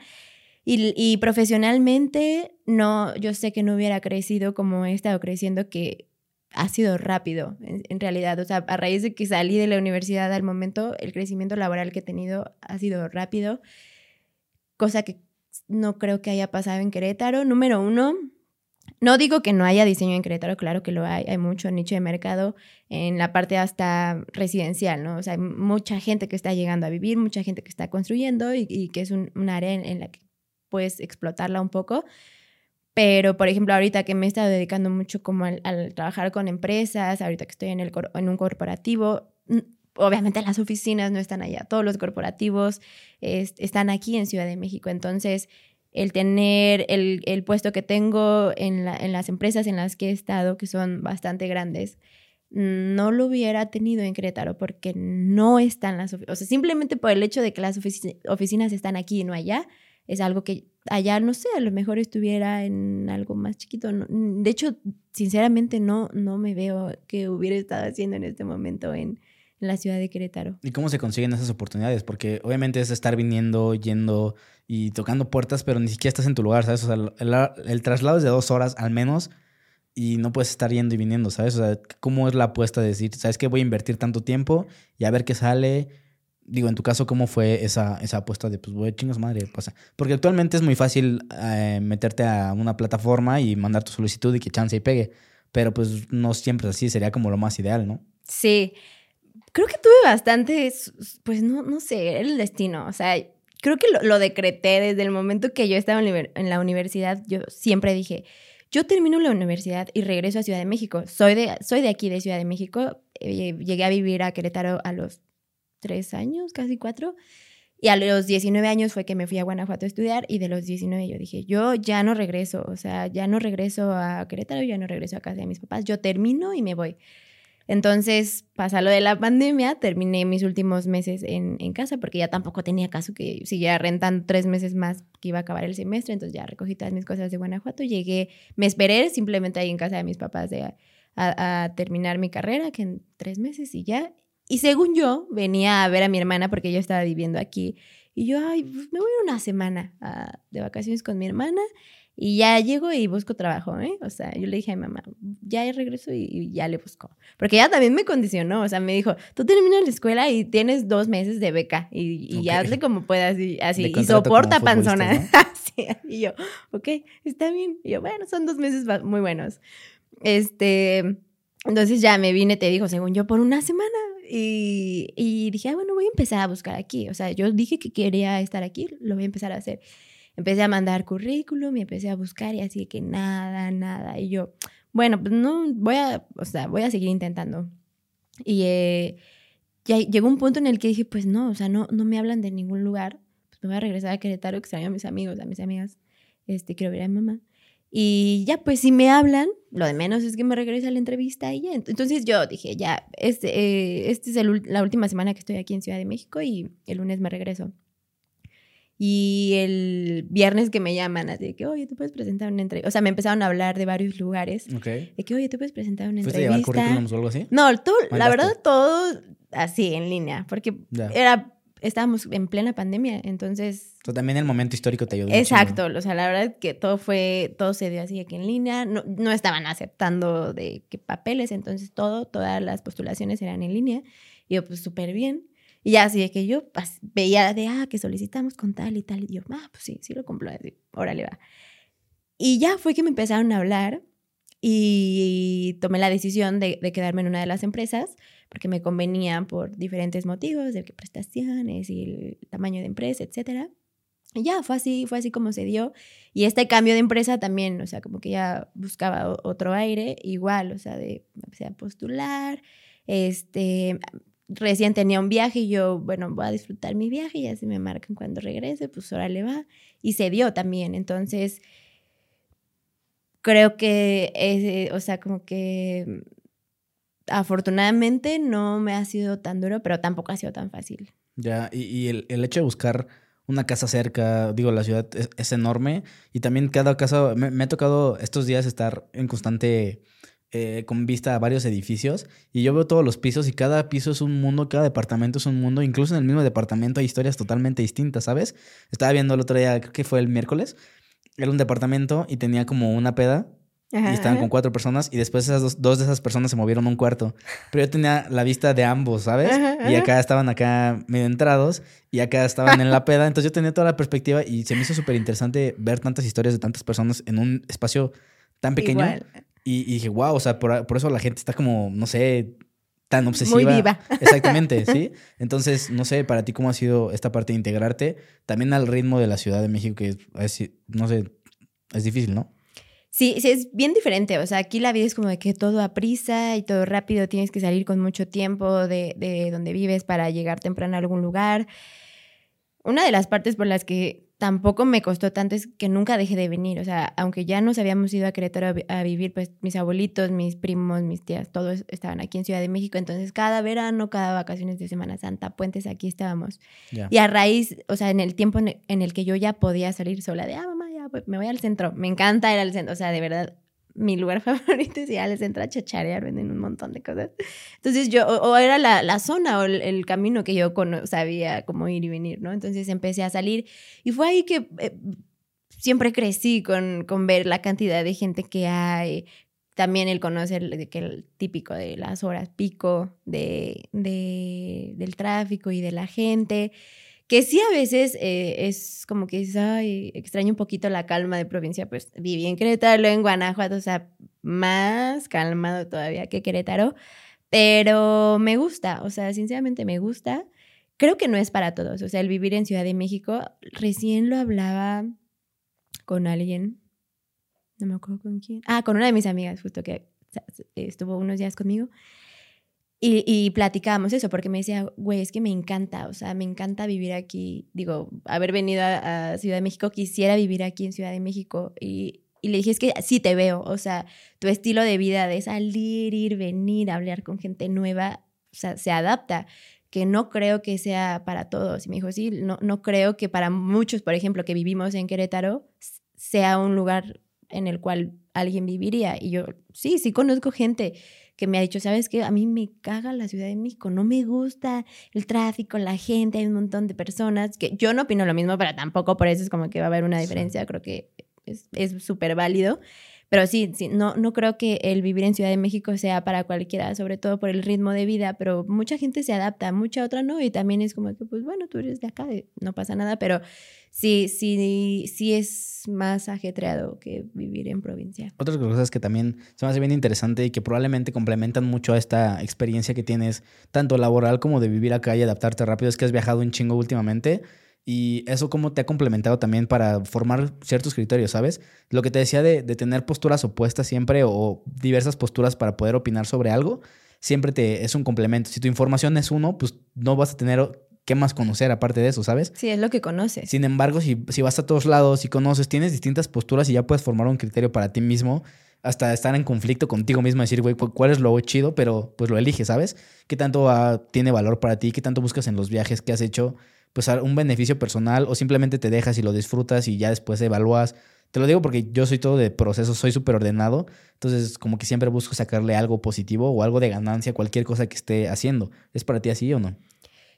Y, profesionalmente, no, yo sé que no hubiera crecido como he estado creciendo, que ha sido rápido, en, realidad. O sea, a raíz de que salí de la universidad al momento, el crecimiento laboral que he tenido ha sido rápido, cosa que no creo que haya pasado en Querétaro. Número uno, no digo que no haya diseño en Querétaro, claro que lo hay, hay mucho nicho de mercado en la parte hasta residencial, ¿no? O sea, hay mucha gente que está llegando a vivir, mucha gente que está construyendo y, que es un, área en, la que puedes explotarla un poco. Pero, por ejemplo, ahorita que me he estado dedicando mucho como al, trabajar con empresas, ahorita que estoy en, el, en un corporativo, obviamente las oficinas no están allá, todos los corporativos están aquí en Ciudad de México. Entonces, el tener el, el puesto que tengo en, la, en, las empresas en las que he estado, que son bastante grandes, no lo hubiera tenido en Querétaro porque no están las oficinas. O sea, simplemente por el hecho de que las oficinas están aquí y no allá, es algo que allá, no sé, a lo mejor estuviera en algo más chiquito. De hecho, sinceramente no, no me veo que hubiera estado haciendo en este momento en, la ciudad de Querétaro. ¿Y cómo se consiguen esas oportunidades? Porque obviamente es estar viniendo, yendo y tocando puertas, pero ni siquiera estás en tu lugar, ¿sabes? O sea, el, el traslado es de dos horas al menos y no puedes estar yendo y viniendo, ¿sabes? O sea, ¿cómo es la apuesta de decir, ¿sabes qué? Voy a invertir tanto tiempo y a ver qué sale digo, en tu caso, ¿cómo fue esa, esa apuesta de, pues, güey, chingos madre, pasa? Porque actualmente es muy fácil eh, meterte a una plataforma y mandar tu solicitud y que chance y pegue. Pero pues no siempre es así, sería como lo más ideal, ¿no? Sí. Creo que tuve bastante, pues no, no sé, el destino. O sea, creo que lo, decreté desde el momento que yo estaba en la universidad. Yo siempre dije, yo termino la universidad y regreso a Ciudad de México. Soy de, soy de aquí, de Ciudad de México. Eh, llegué a vivir a Querétaro a los tres años, casi cuatro. Y a los 19 años fue que me fui a Guanajuato a estudiar y de los 19 yo dije, yo ya no regreso, o sea, ya no regreso a Querétaro, ya no regreso a casa de mis papás, yo termino y me voy. Entonces, pasa lo de la pandemia, terminé mis últimos meses en, casa porque ya tampoco tenía caso que siguiera rentando tres meses más que iba a acabar el semestre, entonces ya recogí todas mis cosas de Guanajuato, llegué, me esperé simplemente ahí en casa de mis papás a terminar mi carrera, que en tres meses y ya, y según yo, venía a ver a mi hermana porque yo estaba viviendo aquí. Y yo, ay, pues me voy una semana ah, de vacaciones con mi hermana y ya llego y busco trabajo, ¿eh? O sea, yo le dije a mi mamá, ya regreso y, ya le busco. Porque ella también me condicionó, o sea, me dijo, tú terminas la escuela y tienes dos meses de beca y, y hazle como puedas y así, y soporta panzona. y yo, ok, está bien. Y yo, bueno, son dos meses muy buenos. Este, entonces ya me vine, te dijo, según yo, por una semana. Y, dije, ah, bueno, voy a empezar a buscar aquí. O sea, yo dije que quería estar aquí, lo voy a empezar a hacer. Empecé a mandar currículum y empecé a buscar y así que nada, nada. Y yo, bueno, pues no, voy a, o sea, voy a seguir intentando. Y eh, ya llegó un punto en el que dije, pues no, o sea, no, no me hablan de ningún lugar. Pues me voy a regresar a Querétaro, que extraño a mis amigos, a mis amigas. Este, quiero ver a mi mamá. Y ya, pues si me hablan, lo de menos es que me regrese a la entrevista y ya. Entonces yo dije, ya, este, eh, este es la última semana que estoy aquí en Ciudad de México y el lunes me regreso. Y el viernes que me llaman, así de que, oye, tú puedes presentar una entrevista. O sea, me empezaron a hablar de varios lugares. De que, oye, tú puedes presentar una entrevista. ¿Fuiste a llevar currículums o algo así? No, todo, la verdad, todo así, en línea. Porque era estábamos en plena pandemia, entonces... también el momento histórico te ayudó. Exacto, o sea, la verdad que todo fue, todo se dio así aquí en línea, no, no estaban aceptando de qué papeles, entonces todo, todas las postulaciones eran en línea, y yo pues súper bien. Y ya así de que yo pues, veía de, ah, que solicitamos con tal y tal, y yo, ah, pues sí, sí lo cumplo, órale va. Y ya fue que me empezaron a hablar y tomé la decisión de, de quedarme en una de las empresas porque me convenían por diferentes motivos, de prestaciones y el tamaño de empresa, etcétera. Y ya, fue así, fue así como se dio. Y este cambio de empresa también, o sea, como que ya buscaba otro aire, igual, o sea, de, empecé a postular, este, recién tenía un viaje y yo, bueno, voy a disfrutar mi viaje y así me marcan cuando regrese, pues ahora le va. Y se dio también, entonces, creo que, es, o sea, como que afortunadamente no me ha sido tan duro, pero tampoco ha sido tan fácil. Ya, y, el, hecho de buscar una casa cerca, digo, la ciudad es, enorme y también cada casa, me, ha tocado estos días estar en constante, eh, con vista a varios edificios y yo veo todos los pisos y cada piso es un mundo, cada departamento es un mundo, incluso en el mismo departamento hay historias totalmente distintas, ¿sabes? Estaba viendo el otro día, creo que fue el miércoles, era un departamento y tenía como una peda y estaban con cuatro personas y después esas dos, de esas personas se movieron a un cuarto. Pero yo tenía la vista de ambos, ¿sabes? Y acá estaban acá medio entrados y acá estaban en la peda. Entonces yo tenía toda la perspectiva y se me hizo súper interesante ver tantas historias de tantas personas en un espacio tan pequeño. Y, dije, wow, o sea, por, por, eso la gente está como, no sé, tan obsesiva. Muy viva. Exactamente, ¿sí? Entonces, no sé, para ti cómo ha sido esta parte de integrarte también al ritmo de la Ciudad de México, que es, no sé, es difícil, ¿no? Sí, sí, es bien diferente. O sea, aquí la vida es como de que todo a prisa y todo rápido. Tienes que salir con mucho tiempo de, de donde vives para llegar temprano a algún lugar. Una de las partes por las que tampoco me costó tanto es que nunca dejé de venir. O sea, aunque ya nos habíamos ido a Querétaro a, vivir, pues mis abuelitos, mis primos, mis tías, todos estaban aquí en Ciudad de México. Entonces, cada verano, cada vacaciones de Semana Santa, puentes, aquí estábamos. Y a raíz, o sea, en el tiempo en el que yo ya podía salir sola de, ah, mamá, me voy al centro. Me encanta ir al centro. O sea, de verdad, mi lugar favorito es ir al centro a chacharear, venden un montón de cosas. Entonces yo, o, era la, la, zona o el, camino que yo sabía cómo ir y venir, ¿no? Entonces empecé a salir y fue ahí que eh, siempre crecí con, con ver la cantidad de gente que hay, también el conocer de que el típico de las horas pico de, de, del tráfico y de la gente que sí a veces eh, es como que dices, ay, extraño un poquito la calma de provincia, pues viví en Querétaro, en Guanajuato, o sea, más calmado todavía que Querétaro, pero me gusta, o sea, sinceramente me gusta. Creo que no es para todos, o sea, el vivir en Ciudad de México, recién lo hablaba con alguien, no me acuerdo con quién, ah, con una de mis amigas, justo que estuvo unos días conmigo, y, y, platicábamos eso, porque me decía, güey, es que me encanta, o sea, me encanta vivir aquí. Digo, haber venido a, Ciudad de México, quisiera vivir aquí en Ciudad de México. Y, le dije, es que sí te veo, o sea, tu estilo de vida de salir, ir, venir, hablar con gente nueva, o sea, se adapta, que no creo que sea para todos. Y me dijo, sí, no, no creo que para muchos, por ejemplo, que vivimos en Querétaro, sea un lugar en el cual alguien viviría. Y yo, sí, sí conozco gente que me ha dicho, ¿sabes qué? A mí me caga la Ciudad de México, no me gusta el tráfico, la gente, hay un montón de personas, que yo no opino lo mismo, pero tampoco por eso es como que va a haber una diferencia, creo que es súper válido. Pero sí, sí no, no creo que el vivir en Ciudad de México sea para cualquiera, sobre todo por el ritmo de vida, pero mucha gente se adapta, mucha otra no, y también es como que, pues bueno, tú eres de acá, no pasa nada, pero sí, sí, sí es más ajetreado que vivir en provincia. Otras cosas que también se me hace bien interesante y que probablemente complementan mucho a esta experiencia que tienes, tanto laboral como de vivir acá y adaptarte rápido, es que has viajado un chingo últimamente. Y eso cómo te ha complementado también para formar ciertos criterios, ¿sabes? Lo que te decía de, de, tener posturas opuestas siempre o diversas posturas para poder opinar sobre algo, siempre te es un complemento. Si tu información es uno, pues no vas a tener qué más conocer aparte de eso, ¿sabes? Sí, es lo que conoces. Sin embargo, si, si vas a todos lados y conoces, tienes distintas posturas y ya puedes formar un criterio para ti mismo, hasta estar en conflicto contigo mismo, decir, güey, ¿cuál es lo chido? Pero pues lo eliges, ¿sabes? ¿Qué tanto tiene valor para ti? ¿Qué tanto buscas en los viajes que has hecho? Pues un beneficio personal o simplemente te dejas y lo disfrutas y ya después evalúas. Te lo digo porque yo soy todo de proceso, soy súper ordenado, entonces como que siempre busco sacarle algo positivo o algo de ganancia cualquier cosa que esté haciendo. ¿Es para ti así o no?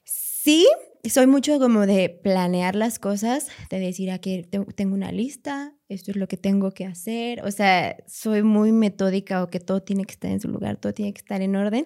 Sí, soy mucho como de planear las cosas, de decir aquí tengo una lista, esto es lo que tengo que hacer, o sea, soy muy metódica o que todo tiene que estar en su lugar, todo tiene que estar en orden.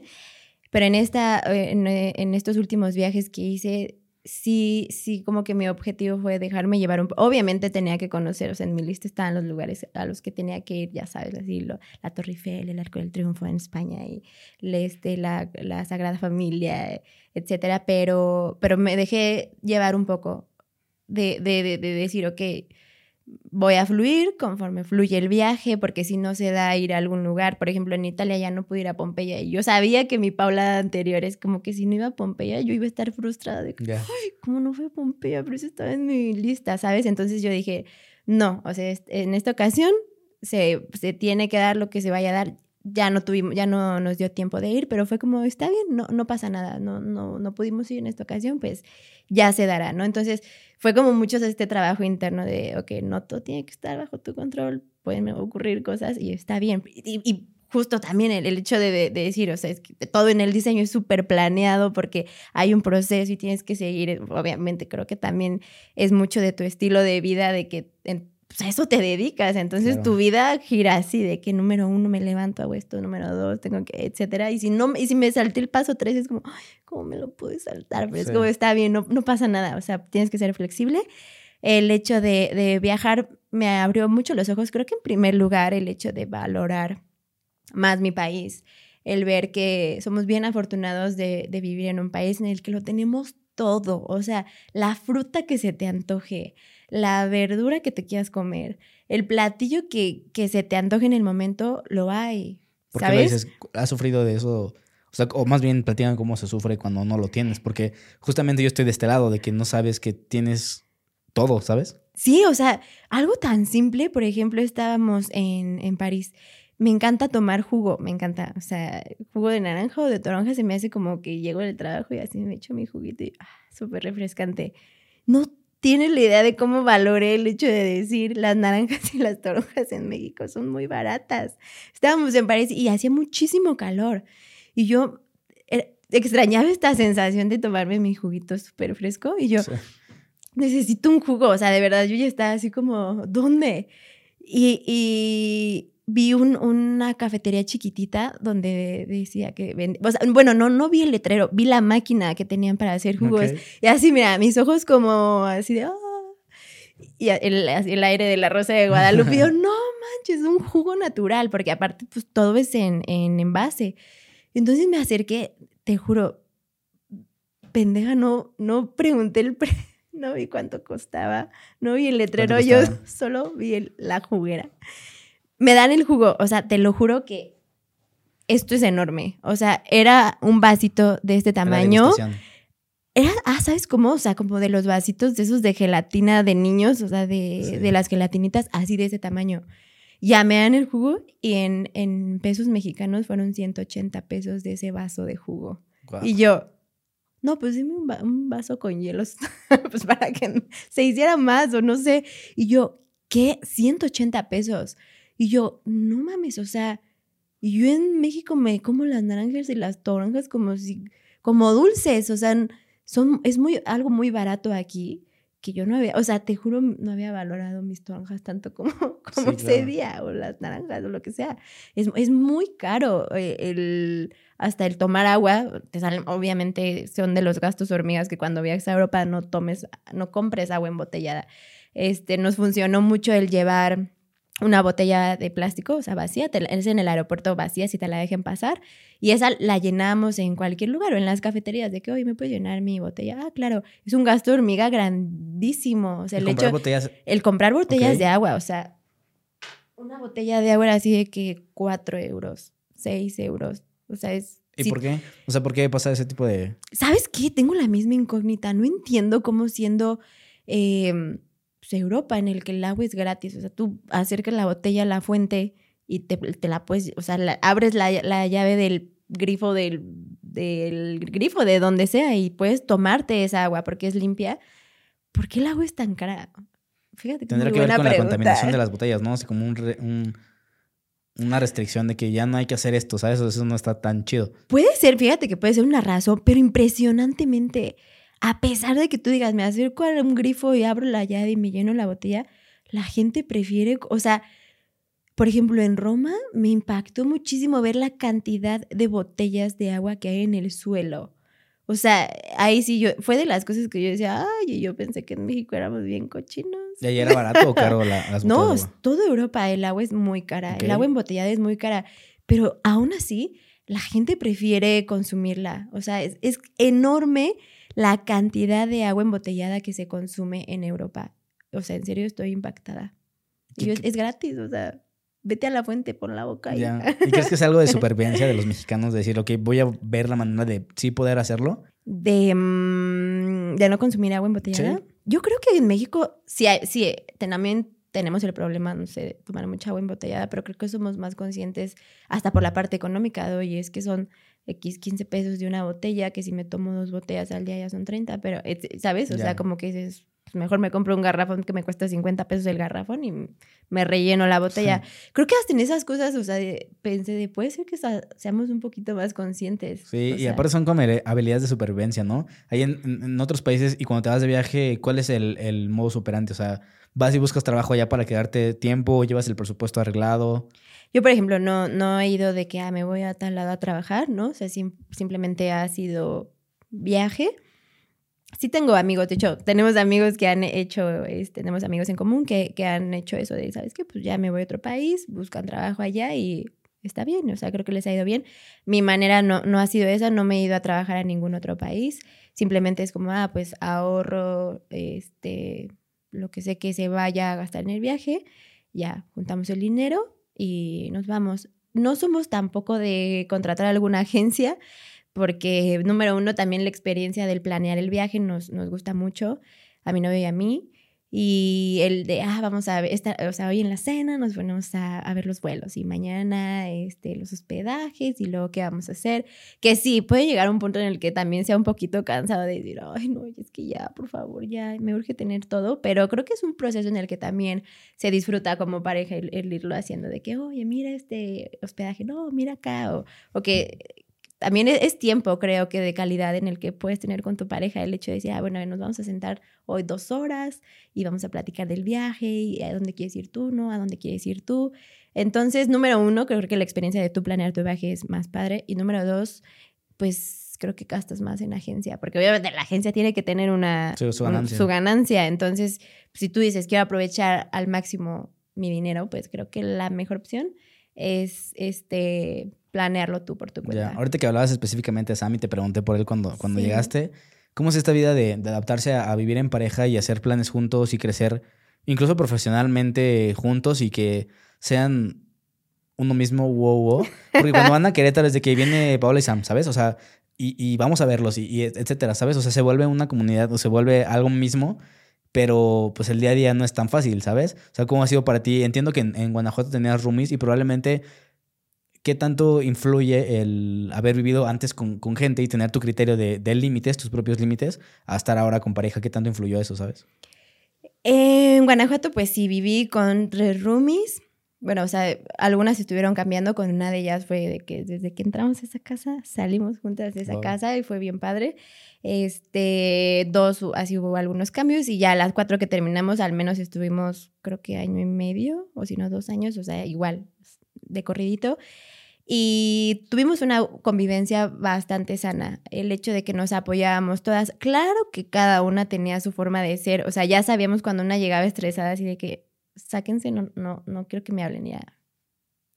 Pero en, esta, en, en estos últimos viajes que hice, sí, sí, como que mi objetivo fue dejarme llevar un Obviamente tenía que conocer, o sea, en mi lista estaban los lugares a los que tenía que ir, ya sabes, así, lo, la Torre Eiffel, el Arco del Triunfo en España y este, la, la Sagrada Familia, etcétera, pero, pero me dejé llevar un poco de, de, de, de decir, ok, voy a fluir conforme fluye el viaje, porque si no se da ir a algún lugar, por ejemplo, en Italia ya no pude ir a Pompeya y yo sabía que mi Paula anterior es como que si no iba a Pompeya yo iba a estar frustrada de que, ay, ¿cómo no fue a Pompeya? Pero eso estaba en mi lista, ¿sabes? Entonces yo dije, no, o sea, en esta ocasión se, se tiene que dar lo que se vaya a dar. Ya no tuvimos, ya no nos dio tiempo de ir, pero fue como, está bien, no, no pasa nada, no, no, no pudimos ir en esta ocasión, pues ya se dará, ¿no? Entonces, fue como mucho este trabajo interno de, ok, no todo tiene que estar bajo tu control, pueden ocurrir cosas y está bien. Y, justo también el, hecho de, decir, o sea, es que todo en el diseño es súper planeado porque hay un proceso y tienes que seguir, obviamente creo que también es mucho de tu estilo de vida, de que pues a eso te dedicas. Entonces tu vida gira así de que número uno me levanto, hago esto, número dos, tengo que, etcétera. Y si no, y si me salté el paso tres, es como, ¿cómo me lo pude saltar? Pero es como, está bien, no, no pasa nada. O sea, tienes que ser flexible. El hecho de, de viajar me abrió mucho los ojos. Creo que en primer lugar el hecho de valorar más mi país, el ver que somos bien afortunados de, de, vivir en un país en el que lo tenemos todo. O sea, la fruta que se te antoje, la verdura que te quieras comer, el platillo que, que se te antoje en el momento, lo hay. ¿Por qué lo dices? ¿Has sufrido de eso? O sea, o más bien platican cómo se sufre cuando no lo tienes. Porque justamente yo estoy de este lado, de que no sabes que tienes todo, ¿sabes? Sí, o sea, algo tan simple, por ejemplo, estábamos en, en París. Me encanta tomar jugo, me encanta. O sea, jugo de naranja o de toronja se me hace como que llego del trabajo y así me echo mi juguito y ah, súper refrescante. No tienes la idea de cómo valoré el hecho de decir las naranjas y las toronjas en México son muy baratas. Estábamos en París y hacía muchísimo calor. Y yo eh, extrañaba esta sensación de tomarme mi juguito súper fresco y yo Sí. necesito un jugo, o sea, de verdad, yo ya estaba así como, ¿dónde? Y, y vi un- una cafetería chiquitita donde decía que vende, o sea, bueno, no, no vi el letrero, vi la máquina que tenían para hacer jugos. Ok. Y así, mira, mis ojos como así de, "Ah". y el, el aire de la Rosa de Guadalupe, yo, no manches, un jugo natural, porque aparte, pues todo es en, en envase. Entonces me acerqué, te juro, pendeja, no, no pregunté el precio, no vi cuánto costaba, no vi el letrero, ¿Cuánto yo solo vi el- la juguera. Me dan el jugo, o sea, te lo juro que esto es enorme. O sea, era un vasito de este tamaño. Era, ah, ¿sabes cómo? O sea, como de los vasitos de esos de gelatina de niños, o sea, de, Sí. de las gelatinitas así de ese tamaño. Ya me dan el jugo y en, en pesos mexicanos fueron 180 pesos de ese vaso de jugo. Y yo, no, pues dime un, va- un vaso con hielos, pues para que se hiciera más o no sé. Y yo, ¿qué? 180 pesos. Y yo, no mames, o sea, yo en México me como las naranjas y las toronjas como si, como dulces, o sea, son, es muy, algo muy barato aquí que yo no había, o sea, te juro, no había valorado mis toronjas tanto como, como Sí, ese claro. día, o las naranjas, o lo que sea. Es, es muy caro eh, el, hasta el tomar agua, te salen, obviamente son de los gastos hormigas que cuando viajes a Europa no tomes, no compres agua embotellada. Este, nos funcionó mucho el llevar una botella de plástico, o sea, vacía, te la- es en el aeropuerto vacía si te la dejen pasar, y esa la llenamos en cualquier lugar o en las cafeterías, de que hoy me puedes llenar mi botella. Ah, claro, es un gasto hormiga grandísimo, o sea, el comprar hecho, botellas. el comprar botellas de agua, o sea, una botella de agua era así de que 4 euros, 6 euros, o sea, es... ¿Y sí, por qué? O sea, ¿por qué pasa ese tipo de...? ¿Sabes qué? Tengo la misma incógnita. No entiendo cómo siendo eh, pues, Europa, en el que el agua es gratis. O sea, tú acercas la botella a la fuente y te, te la puedes, o sea, la- abres la, la llave del grifo del, del grifo de donde sea y puedes tomarte esa agua porque es limpia. ¿Por qué el agua es tan cara? Fíjate que Tendrá que ver con la contaminación de las botellas, ¿no? Como un, re- un- una restricción de que ya no hay que hacer esto, ¿sabes? Eso no está tan chido. Puede ser, fíjate que puede ser una razón, pero impresionantemente, a pesar de que tú digas, me acerco a un grifo y abro la llave y me lleno la botella, la gente prefiere, o sea, por ejemplo, en Roma me impactó muchísimo ver la cantidad de botellas de agua que hay en el suelo. O sea, ahí sí yo, fue de las cosas que yo decía, ay, yo pensé que en México éramos bien cochinos. ¿Y ahí era barato o caro la, las No, botellas de agua? toda Europa el agua es muy cara, el agua embotellada es muy cara, pero aún así la gente prefiere consumirla. O sea, es, es enorme la cantidad de agua embotellada que se consume en Europa. O sea, en serio estoy impactada. Y ¿Qué- yo, es, gratis, o sea, vete a la fuente, pon la boca y Ya. ¿Y crees que es algo de supervivencia de los mexicanos? De decir, ok, voy a ver la manera de sí poder hacerlo. de, mm, de no consumir agua embotellada. Sí. Yo creo que en México sí, hay- sí también tenemos el problema, no sé, de tomar mucha agua embotellada, pero creo que somos más conscientes hasta por la parte económica de hoy, es que son X 15 pesos de una botella, que si me tomo dos botellas al día ya son 30, pero, eh, ¿sabes? O Ya. sea, como que dices, mejor me compro un garrafón que me cuesta 50 pesos el garrafón y me relleno la botella. Creo que hasta en esas cosas, o sea, de- pensé de, puede ser que seamos un poquito más conscientes. Sí, o y sea, aparte son como habilidades de supervivencia, ¿no? Hay en, en- en otros países y cuando te vas de viaje, ¿cuál es el, el modo superante? O sea, vas y buscas trabajo allá para quedarte tiempo, llevas el presupuesto arreglado. Yo, por ejemplo, no, no he ido de que ah, me voy a tal lado a trabajar, ¿no? O sea, sim- simplemente ha sido viaje. Sí tengo amigos, de hecho, tenemos amigos que han hecho, es- tenemos amigos en común que, que han hecho eso de, ¿sabes qué? Pues ya me voy a otro país, buscan trabajo allá y está bien, o sea, creo que les ha ido bien. Mi manera no, no ha sido esa, no me he ido a trabajar a ningún otro país. Simplemente es como, ah, pues ahorro, este, lo que sé que se vaya a gastar en el viaje, ya juntamos el dinero y nos vamos. No somos tampoco de contratar alguna agencia, porque número uno, también la experiencia del planear el viaje nos, nos gusta mucho, a mi novio y a mí. Y el de, ah, vamos a ver, esta, o sea, hoy en la cena nos ponemos a, a, ver los vuelos y mañana este, los hospedajes y luego qué vamos a hacer. Que sí, puede llegar a un punto en el que también sea un poquito cansado de decir, ay, no, es que ya, por favor, ya me urge tener todo. Pero creo que es un proceso en el que también se disfruta como pareja el, el irlo haciendo, de que, oye, mira este hospedaje, no, mira acá, o, o que también es, tiempo, creo que de calidad en el que puedes tener con tu pareja el hecho de decir, ah, bueno, nos vamos a sentar hoy dos horas y vamos a platicar del viaje y a dónde quieres ir tú, ¿no? A dónde quieres ir tú. Entonces, número uno, creo que la experiencia de tú planear tu viaje es más padre. Y número dos, pues creo que gastas más en agencia, porque obviamente la agencia tiene que tener una, su, ganancia. su ganancia. Entonces, si tú dices, quiero aprovechar al máximo mi dinero, pues creo que la mejor opción es este planearlo tú por tu cuenta. Ya. Ahorita que hablabas específicamente de Sammy, te pregunté por él cuando, cuando sí. llegaste. ¿Cómo es esta vida de, de adaptarse a, a, vivir en pareja y hacer planes juntos y crecer, incluso profesionalmente juntos y que sean uno mismo, wow, wow? Porque cuando van a Querétaro desde que viene Paola y Sam, ¿sabes? O sea, y, y vamos a verlos y, y, etcétera, ¿sabes? O sea, se vuelve una comunidad o se vuelve algo mismo, pero pues el día a día no es tan fácil, ¿sabes? O sea, ¿cómo ha sido para ti? Entiendo que en, en Guanajuato tenías roomies y probablemente ¿qué tanto influye el haber vivido antes con, con gente y tener tu criterio de, de, límites, tus propios límites, a estar ahora con pareja? ¿Qué tanto influyó eso, sabes? En Guanajuato, pues sí, viví con tres roomies. Bueno, o sea, algunas estuvieron cambiando. Con una de ellas fue de que desde que entramos a esa casa, salimos juntas de esa wow. casa y fue bien padre. Este, dos, así hubo algunos cambios y ya las cuatro que terminamos, al menos estuvimos, creo que año y medio, o si no, dos años, o sea, igual, de corridito. Y tuvimos una convivencia bastante sana. El hecho de que nos apoyábamos todas. Claro que cada una tenía su forma de ser. O sea, ya sabíamos cuando una llegaba estresada, así de que sáquense, no, no, no quiero que me hablen, ya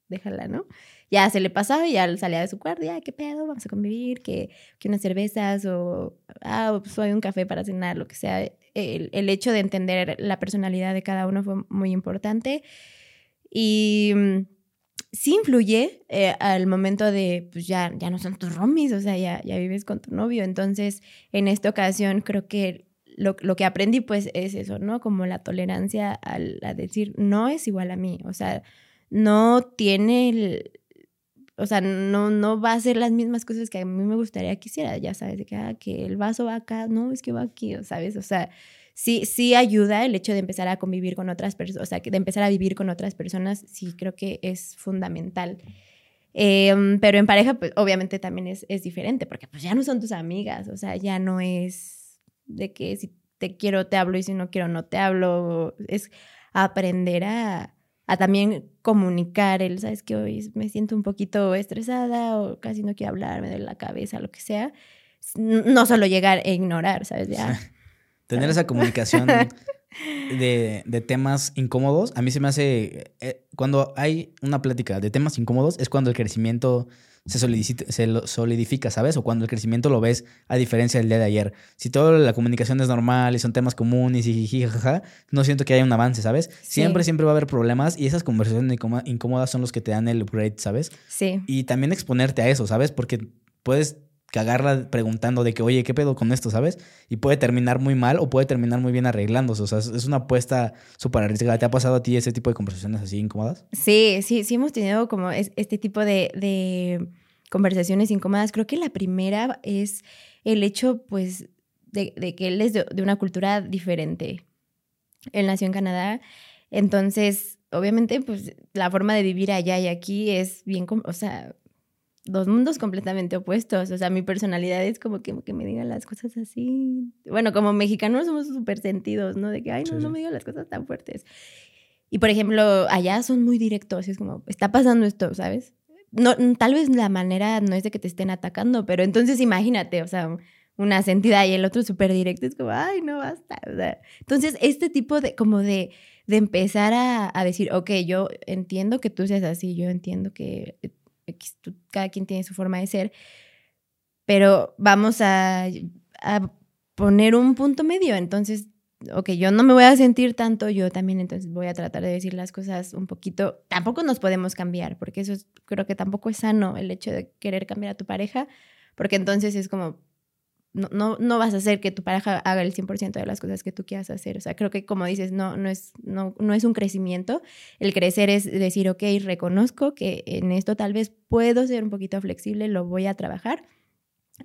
déjala, ¿no? Ya se le pasaba y ya salía de su cuarto, ya, ¿qué pedo? Vamos a convivir, que, que unas cervezas o, ah, pues hay un café para cenar, lo que sea. El, el hecho de entender la personalidad de cada uno fue muy importante. Y sí influye eh, al momento de, pues ya, ya no son tus roomies, o sea, ya, ya vives con tu novio. Entonces, en esta ocasión creo que lo, lo que aprendí pues es eso, ¿no? Como la tolerancia al, a decir, no es igual a mí, o sea, no tiene el, o sea, no, no va a hacer las mismas cosas que a mí me gustaría que hiciera, ya sabes, de que, ah, que el vaso va acá, no, es que va aquí, ¿sabes? O sea, sí, sí ayuda el hecho de empezar a convivir con otras personas, o sea, de empezar a vivir con otras personas, sí creo que es fundamental. Eh, pero en pareja, pues obviamente también es, es diferente, porque pues ya no son tus amigas, o sea, ya no es de que si te quiero te hablo y si no quiero no te hablo, es aprender a, a también comunicar el, sabes que hoy me siento un poquito estresada o casi no quiero hablar, me duele la cabeza, lo que sea. No solo llegar e ignorar, ¿sabes? Ya, Tener esa comunicación de, de, temas incómodos, a mí se me hace, eh, cuando hay una plática de temas incómodos, es cuando el crecimiento se solidifica, se solidifica, ¿sabes? O cuando el crecimiento lo ves a diferencia del día de ayer. Si toda la comunicación es normal y son temas comunes y jajaja, no siento que haya un avance, ¿sabes? Siempre, siempre va a haber problemas y esas conversaciones incómodas son los que te dan el upgrade, ¿sabes? Sí. Y también exponerte a eso, ¿sabes? Porque puedes cagarla preguntando de que, oye, ¿qué pedo con esto, sabes? Y puede terminar muy mal o puede terminar muy bien arreglándose. O sea, es una apuesta súper arriesgada. ¿Te ha pasado a ti ese tipo de conversaciones así incómodas? Sí, sí, sí hemos tenido como este tipo de, de conversaciones incómodas. Creo que la primera es el hecho, pues, de, de que él es de, de una cultura diferente. Él nació en Canadá, entonces, obviamente, pues, la forma de vivir allá y aquí es bien, o sea, dos mundos completamente opuestos. O sea, mi personalidad es como que, que me digan las cosas así. Bueno, como mexicanos somos súper sentidos, ¿no? De que, ay, no, sí. no me digan las cosas tan fuertes. Y por ejemplo, allá son muy directos, es como, está pasando esto, ¿sabes? No, tal vez la manera no es de que te estén atacando, pero entonces imagínate, o sea, una sentida y el otro súper directo, es como, ay, no basta. O sea, entonces, este tipo de, como de, de empezar a, a decir, ok, yo entiendo que tú seas así, yo entiendo que cada quien tiene su forma de ser, pero vamos a, a poner un punto medio. Entonces, ok, yo no me voy a sentir tanto, yo también entonces voy a tratar de decir las cosas un poquito. Tampoco nos podemos cambiar, porque eso creo que tampoco es sano el hecho de querer cambiar a tu pareja, porque entonces es como, no, no, no vas a hacer que tu pareja haga el 100% de las cosas que tú quieras hacer. O sea, creo que como dices, no, no, es, no, no es un crecimiento. El crecer es decir, ok, reconozco que en esto tal vez puedo ser un poquito flexible, lo voy a trabajar.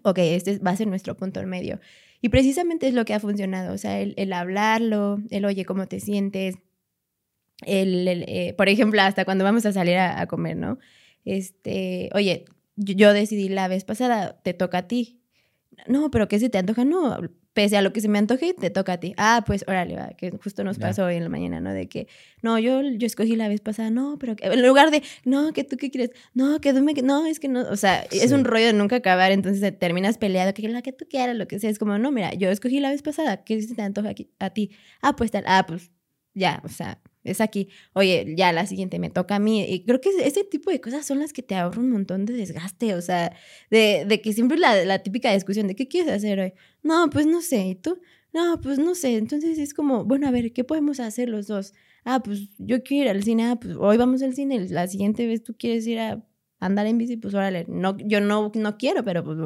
Ok, este va a ser nuestro punto en medio. Y precisamente es lo que ha funcionado, o sea, el, hablarlo, el oye, ¿cómo te sientes? El, eh, por ejemplo, hasta cuando vamos a salir a, comer, ¿no? Este, oye, yo, decidí la vez pasada, te toca a ti. No, pero ¿qué se te antoja? No, pese a lo que se me antoje, te toca a ti. Ah, pues órale, va, que justo nos pasó hoy en la mañana, ¿no? De que, no, yo, yo escogí la vez pasada, no, pero en lugar de, no, que tú qué quieres, no, que dume, no, es que no, o sea, es un rollo de nunca acabar, entonces terminas peleado, que la que tú quieras, lo que sea, es como, no, mira, yo escogí la vez pasada, ¿qué se te antoja aquí, a ti? Ah, pues tal, ah, pues ya, o sea, es aquí, oye, ya la siguiente me toca a mí. Y creo que ese tipo de cosas son las que te ahorran un montón de desgaste, o sea, de, de que siempre la, la típica discusión de, ¿qué quieres hacer hoy? No, pues no sé, ¿y tú? No, pues no sé. Entonces es como, bueno, a ver, ¿qué podemos hacer los dos? Ah, pues yo quiero ir al cine, ah, pues hoy vamos al cine, la siguiente vez tú quieres ir a andar en bici, pues órale, no, yo no, no quiero, pero pues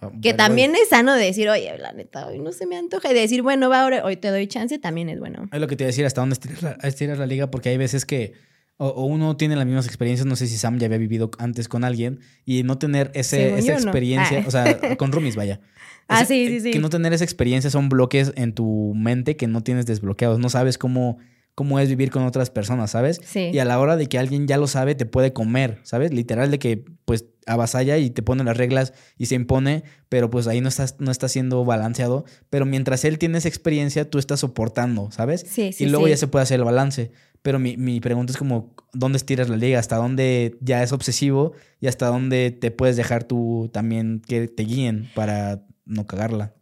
ah, que también es sano decir, oye, la neta, hoy no se me antoja, y decir, bueno, va, ahora, hoy te doy chance, también es bueno. Es lo que te iba a decir, hasta dónde estiras la, estiras la liga, porque hay veces que o, uno tiene las mismas experiencias, no sé si Sam ya había vivido antes con alguien, y no tener ese, esa experiencia, ah. o sea, con roomies, vaya. ah, sí, sí, sí. Que no tener esa experiencia son bloques en tu mente que no tienes desbloqueados, no sabes cómo cómo es vivir con otras personas, ¿sabes? Sí. Y a la hora de que alguien ya lo sabe, te puede comer, ¿sabes? Literal de que pues avasalla y te pone las reglas y se impone, pero pues ahí no estás no está siendo balanceado, pero mientras él tiene esa experiencia, tú estás soportando, ¿sabes? Sí, sí, y luego ya se puede hacer el balance. Pero mi, mi pregunta es como, ¿dónde estiras la liga? ¿Hasta dónde ya es obsesivo? ¿Y hasta dónde te puedes dejar tú también que te guíen para no cagarla?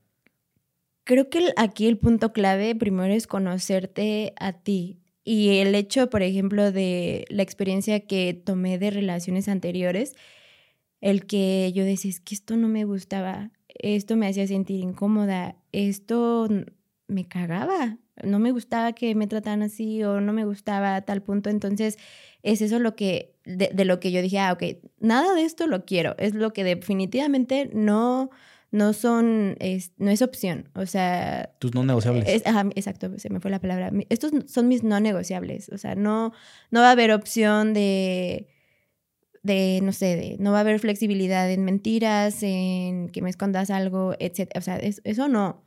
Creo que aquí el punto clave primero es conocerte a ti. Y el hecho, por ejemplo, de la experiencia que tomé de relaciones anteriores, el que yo decía, es que esto no me gustaba, esto me hacía sentir incómoda, esto me cagaba, no me gustaba que me trataran así o no me gustaba a tal punto. Entonces, es eso lo que, de, de lo que yo dije, ah, ok, nada de esto lo quiero, es lo que definitivamente no no son, es, no es opción. O sea... Tus no negociables. exacto, se me fue la palabra. Estos son mis no negociables. O sea, no, no va a haber opción de, de, no sé, de, no va a haber flexibilidad en mentiras, en que me escondas algo, etc. O sea, eso no.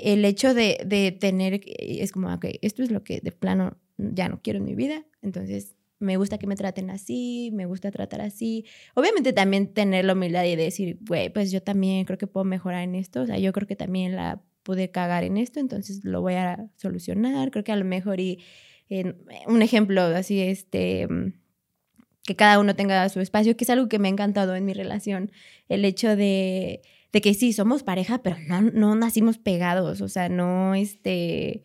El hecho de, de tener, es como, ok, esto es lo que de plano ya no quiero en mi vida, entonces me gusta que me traten así, me gusta tratar así. Obviamente también tener la humildad y decir, güey, pues yo también creo que puedo mejorar en esto, o sea, yo creo que también la pude cagar en esto, entonces lo voy a solucionar, creo que a lo mejor y un ejemplo así, este, que cada uno tenga su espacio, que es algo que me ha encantado en mi relación, el hecho de, de que sí, somos pareja, pero no, no nacimos pegados, o sea, no, este,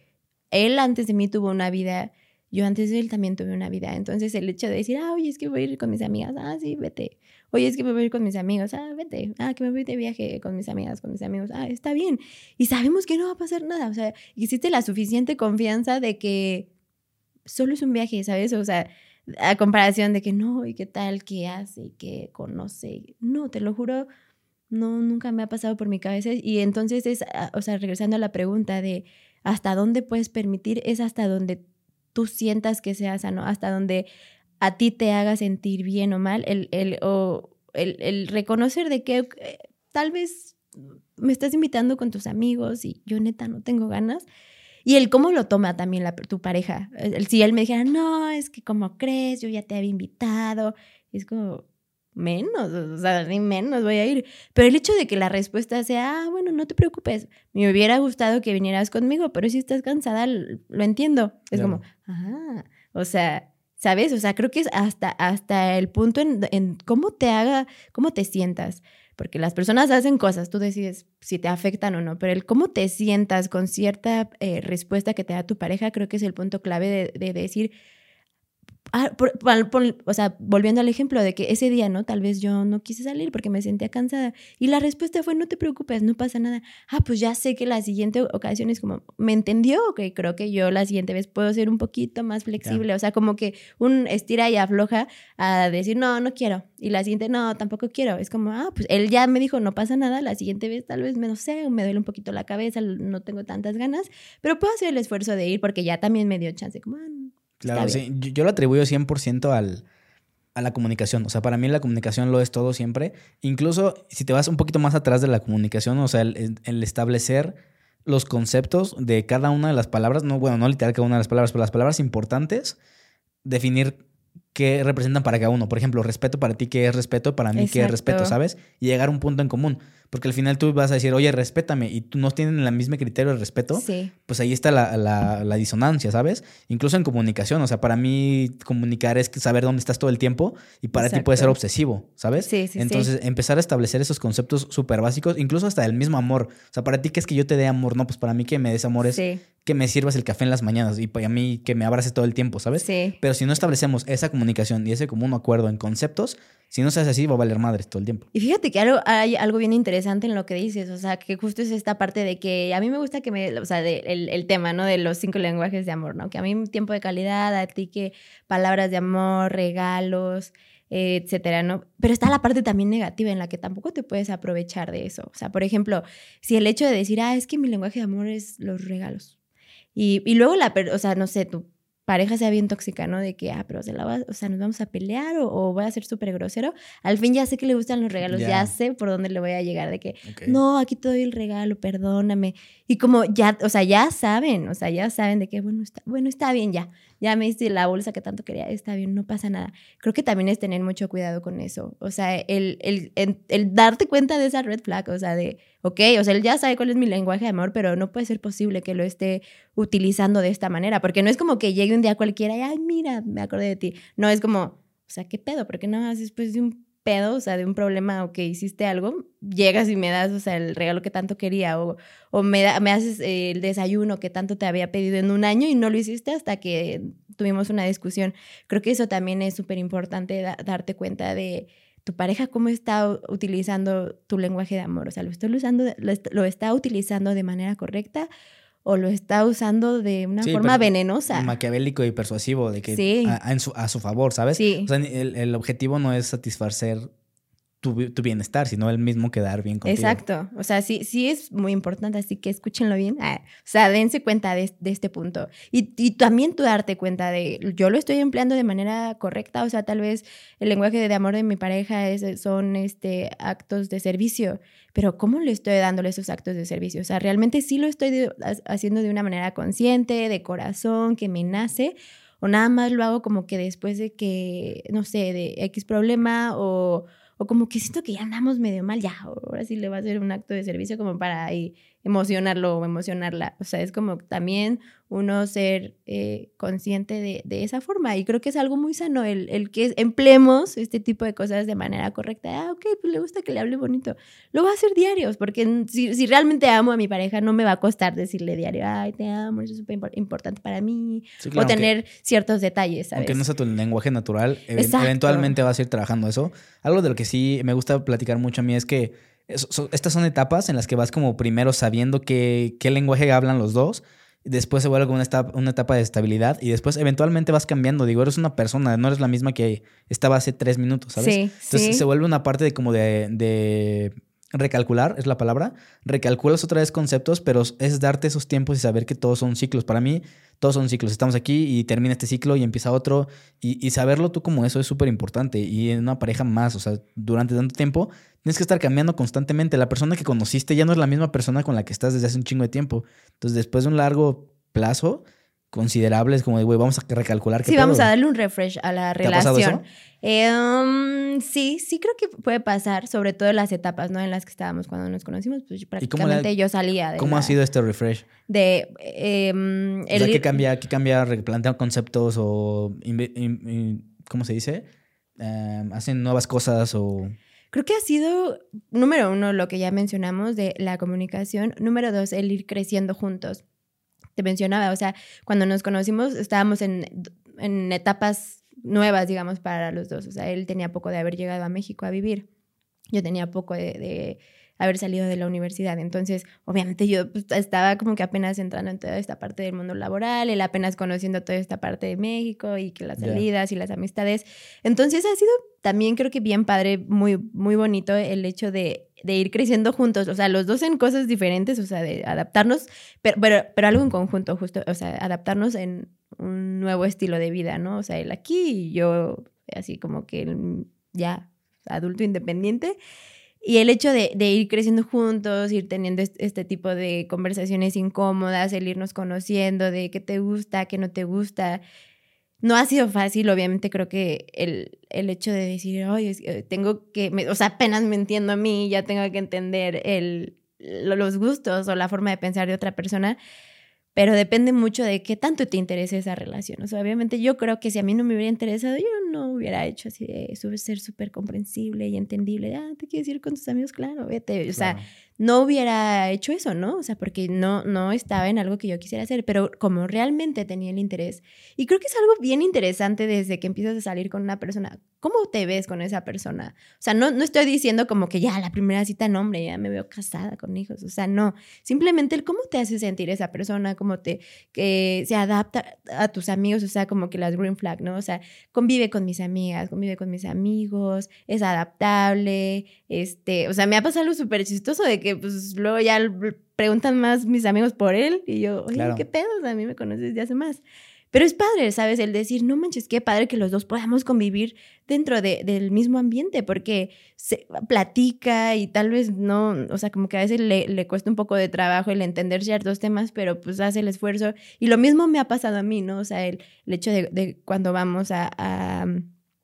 él antes de mí tuvo una vida yo antes de él también tuve una vida. Entonces el hecho de decir, ah, oye, es que voy a ir con mis amigas, ah, sí, vete. Oye, es que me voy a ir con mis amigos, ah, vete. Ah, que me voy de viaje con mis amigas, con mis amigos, ah, está bien. Y sabemos que no va a pasar nada. O sea, existe la suficiente confianza de que solo es un viaje, ¿sabes? O sea, a comparación de que no, y qué tal, qué hace, qué conoce. No, te lo juro, no, nunca me ha pasado por mi cabeza. Y entonces es, ah, o sea, regresando a la pregunta de hasta dónde puedes permitir, es hasta donde tú sientas que sea sano, hasta donde a ti te haga sentir bien o mal, el, el, o el, reconocer de que eh, tal vez me estás invitando con tus amigos y yo neta no tengo ganas. Y el cómo lo toma también la, tu pareja. El, si él me dijera, no, es que como crees, yo ya te había invitado. Es como, menos, o sea, ni menos voy a ir. Pero el hecho de que la respuesta sea, ah, bueno, no te preocupes, me hubiera gustado que vinieras conmigo, pero si estás cansada, lo entiendo. Es como, ah, o sea, ¿sabes? O sea, creo que es hasta, hasta el punto en, cómo te haga, cómo te sientas. Porque las personas hacen cosas, tú decides si te afectan o no, pero el cómo te sientas con cierta eh, respuesta que te da tu pareja, creo que es el punto clave de, de decir, Ah, por- por- por- o sea, volviendo al ejemplo de que ese día, ¿no? Tal vez yo no quise salir porque me sentía cansada. Y la respuesta fue, no te preocupes, no pasa nada. Ah, pues ya sé que la siguiente ocasión es como, ¿me entendió? Ok, creo que yo la siguiente vez puedo ser un poquito más flexible. O sea, como que un estira y afloja a decir, no, no quiero. Y la siguiente, no, tampoco quiero. Es como, ah, pues él ya me dijo, no pasa nada. La siguiente vez tal vez me, no sé, me duele un poquito la cabeza, no tengo tantas ganas. Pero puedo hacer el esfuerzo de ir porque ya también me dio chance. Como, ah, no, Claro, sí. Yo, yo lo atribuyo 100% al, a la comunicación. O sea, para mí la comunicación lo es todo siempre. Incluso si te vas un poquito más atrás de la comunicación, o sea, el, el establecer los conceptos de cada una de las palabras, no, bueno, no literal cada una de las palabras, pero las palabras importantes, definir qué representan para cada uno. Por ejemplo, respeto para ti, qué es respeto, para mí, qué es respeto, Exacto. ¿sabes? Y llegar a un punto en común. Porque al final tú vas a decir, oye, respétame, y tú no tienen el mismo criterio de respeto Sí. pues ahí está la, la- la disonancia, ¿sabes? Incluso en comunicación, o sea, para mí comunicar es saber dónde estás todo el tiempo y para ti puede ser Exacto. obsesivo, ¿sabes? Sí, sí, sí. Entonces, empezar a establecer esos conceptos súper básicos, incluso hasta el mismo amor. O sea, para ti, ¿qué es que yo te dé amor? No, pues para mí que me des amor es Sí, que me sirvas el café en las mañanas y para mí que me abraces todo el tiempo, ¿sabes? sí. Pero si no establecemos esa comunicación y ese común acuerdo en conceptos, si no se hace así, va a valer madres todo el tiempo. Y fíjate que algo, hay algo bien interesante en lo que dices, o sea, que justo es esta parte de que a mí me gusta que me, o sea, de- el, el tema, ¿no? De los cinco lenguajes de amor, ¿no? Que a mí tiempo de calidad, a ti que palabras de amor, regalos, etcétera, ¿no? Pero está la parte también negativa en la que tampoco te puedes aprovechar de eso. O sea, por ejemplo, si el hecho de decir, ah, es que mi lenguaje de amor es los regalos. Y, y luego la, o sea, no sé, tu pareja sea bien tóxica, ¿no? De que, ah, pero se la va, o sea, nos vamos a pelear o, o voy a ser súper grosero. Al fin ya sé que le gustan los regalos, Ya. ya sé por dónde le voy a llegar, de que, no, aquí te doy el regalo, perdóname. Y como ya, o sea, ya saben, o sea, ya saben de que, bueno, está, bueno, está bien ya. Ya me diste la bolsa que tanto quería, está bien, no pasa nada. Creo que también es tener mucho cuidado con eso. O sea, el, el, el, el darte cuenta de esa red flag, o sea, de, ok, o sea, él ya sabe cuál es mi lenguaje de amor, pero no puede ser posible que lo esté utilizando de esta manera, porque no es como que llegue un día cualquiera y, ay, mira, me acordé de ti. No, es como, o sea, ¿qué pedo? Porque no más después de un pedo, o sea, de un problema o que hiciste algo, llegas y me das, o sea, el regalo que tanto quería o, o me, da- me haces eh, el desayuno que tanto te había pedido en un año y no lo hiciste hasta que tuvimos una discusión. Creo que eso también es súper importante da- darte cuenta de tu pareja cómo está utilizando tu lenguaje de amor, o sea, lo está usando, lo está utilizando de manera correcta o lo está usando de una Sí, forma venenosa. Maquiavélico y persuasivo, de que Sí. a, a- en su, a su favor, ¿sabes? Sí. O sea, el, el objetivo no es satisfacer tu, tu bienestar, sino el mismo quedar bien contigo. Exacto. O sea, sí, sí es muy importante, así que escúchenlo bien. Ah, o sea, dense cuenta de, de este punto. Y, y también tú darte cuenta de, yo lo estoy empleando de manera correcta, o sea, tal vez el lenguaje de amor de mi pareja es, son este, actos de servicio, pero ¿cómo le estoy dándole esos actos de servicio? O sea, realmente sí lo estoy haciendo de una manera consciente, de corazón, que me nace. O nada más lo hago como que después de que, no sé, de X problema o, o como que siento que ya andamos medio mal, ya, ahora sí le va a hacer un acto de servicio como para ahí emocionarlo o emocionarla. O sea, es como también uno ser eh, consciente de, de esa forma. Y creo que es algo muy sano el, el que empleemos este tipo de cosas de manera correcta. Ah, ok, pues le gusta que le hable bonito. Lo va a hacer diarios, porque si, si realmente amo a mi pareja, no me va a costar decirle diario, ay, te amo, eso es súper impor- importante para mí. Sí, claro, o tener ciertos detalles, ¿sabes? Aunque no sea tu lenguaje natural, Exacto. eventualmente vas a ir trabajando eso. Algo de lo que sí me gusta platicar mucho a mí es que es- so- estas son etapas en las que vas como primero sabiendo qué, qué lenguaje hablan los dos, después se vuelve como una etapa, una etapa de estabilidad y después eventualmente vas cambiando. Digo, eres una persona, no eres la misma que estaba hace tres minutos, ¿sabes? Sí, Entonces sí. se vuelve una parte de como de, de recalcular, es la palabra. Recalculas otra vez conceptos, pero es darte esos tiempos y saber que todos son ciclos. Para mí, todos son ciclos. Estamos aquí y termina este ciclo y empieza otro. Y, saberlo tú como eso es súper importante. Y en una pareja más, o sea, durante tanto tiempo, tienes que estar cambiando constantemente. La persona que conociste ya no es la misma persona con la que estás desde hace un chingo de tiempo. Entonces, después de un largo plazo considerable, es como de, güey, vamos a recalcular. qué Sí, vamos a darle un refresh a la ¿Te ha pasado relación. eso? Eh, um, sí, sí creo que puede pasar, sobre todo en las etapas, ¿no? En las que estábamos cuando nos conocimos, pues la- prácticamente yo salía de ¿Cómo la- ha sido este refresh? de eh, um, O sea, el ¿qué cambia? ¿Qué cambia? ¿Replantean conceptos o... inve- in- in- ¿Cómo se dice? Em, ¿Hacen nuevas cosas o...? Creo que ha sido, número uno, lo que ya mencionamos de la comunicación. Número dos, el ir creciendo juntos. Te mencionaba, o sea, cuando nos conocimos estábamos en, en etapas nuevas, digamos, para los dos. O sea, él tenía poco de haber llegado a México a vivir. Yo tenía poco de haber salido de la universidad. Entonces, obviamente yo pues, estaba como que apenas entrando en toda esta parte del mundo laboral, él apenas conociendo toda esta parte de México y que las salidas y las amistades. Entonces ha sido también creo que bien padre, muy, muy bonito el hecho de, de, ir creciendo juntos, o sea, los dos en cosas diferentes, o sea, de adaptarnos, pero, pero, pero algo en conjunto, justo, o sea, adaptarnos en un nuevo estilo de vida, ¿no? O sea, él aquí y yo así como que ya adulto independiente. Y el hecho de, ir creciendo juntos, ir teniendo este, tipo de conversaciones incómodas, el irnos conociendo, de qué te gusta, qué no te gusta, no ha sido fácil. Obviamente creo que el, el hecho de decir, oye, tengo que, o sea, apenas me entiendo a mí, ya tengo que entender el, los gustos o la forma de pensar de otra persona, pero depende mucho de qué tanto te interesa esa relación. O sea, obviamente yo creo que si a mí no me hubiera interesado, yo no hubiera hecho así de ser súper comprensible y entendible. ah, te quieres ir con tus amigos, claro, vete. O sea, no hubiera hecho eso, ¿no? O sea, porque no, no estaba en algo que yo quisiera hacer, pero como realmente tenía el interés. Y creo que es algo bien interesante desde que empiezas a salir con una persona. ¿Cómo te ves con esa persona? O sea, no, no estoy diciendo como que ya la primera cita, no, hombre, ya me veo casada con hijos. O sea, no. Simplemente el cómo te hace sentir esa persona, cómo te, que se adapta a tus amigos, o sea, como que las green flag, ¿no? O sea, convive con mis amigas, convive con mis amigos, es adaptable, este, o sea, me ha pasado algo súper chistoso de que pues luego ya preguntan más mis amigos por él y yo, oye, ¿qué pedo? a mí me conoces de hace más. Pero es padre, ¿sabes? El decir, no manches, qué padre que los dos podamos convivir dentro de, del mismo ambiente, porque se platica y tal vez no, o sea, como que a veces le, le, cuesta un poco de trabajo el entender ciertos temas, pero pues hace el esfuerzo. Y lo mismo me ha pasado a mí, ¿no? O sea, el, hecho de, de, cuando vamos a, a,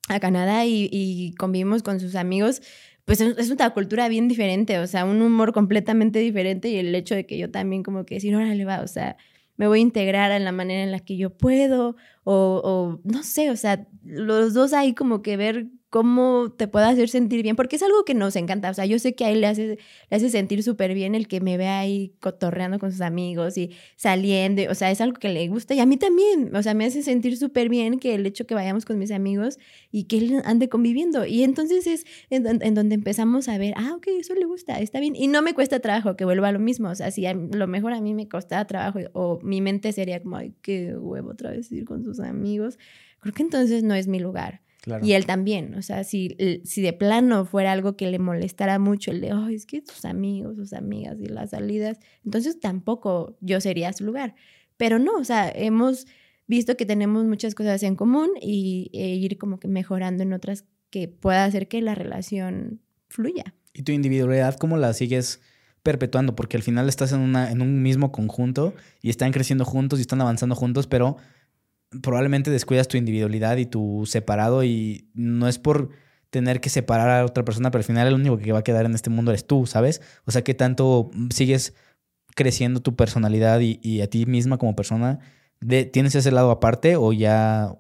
a Canadá y, y convivimos con sus amigos, pues es una cultura bien diferente, o sea, un humor completamente diferente y el hecho de que yo también como que decir, órale va, o sea, me voy a integrar en la manera en la que yo puedo o, o no sé, o sea, los dos ahí como que ver cómo te puede hacer sentir bien, porque es algo que nos encanta. O sea, yo sé que a él le hace, le hace sentir súper bien el que me vea ahí cotorreando con sus amigos y saliendo. O sea, es algo que le gusta y a mí también. O sea, me hace sentir súper bien que el hecho que vayamos con mis amigos y que él ande conviviendo. Y entonces es en, donde empezamos a ver, ah, ok, eso le gusta, está bien. Y no me cuesta trabajo que vuelva a lo mismo. O sea, si a lo mejor a mí me costaba trabajo o mi mente sería como, ay, qué huevo otra vez ir con sus amigos, creo que entonces no es mi lugar. Y él también, o sea, si, si de plano fuera algo que le molestara mucho, el de, oh, es que tus amigos, sus amigas y las salidas, entonces tampoco yo sería su lugar. Pero no, o sea, hemos visto que tenemos muchas cosas en común y e ir como que mejorando en otras que pueda hacer que la relación fluya. ¿Y tu individualidad cómo la sigues perpetuando? Porque al final estás en, una, en un mismo conjunto y están creciendo juntos y están avanzando juntos, pero probablemente descuidas tu individualidad y tu separado y no es por tener que separar a otra persona, pero al final el único que va a quedar en este mundo eres tú, ¿sabes? O sea, que tanto sigues creciendo tu personalidad y, a ti misma como persona, de, ¿tienes ese lado aparte o ya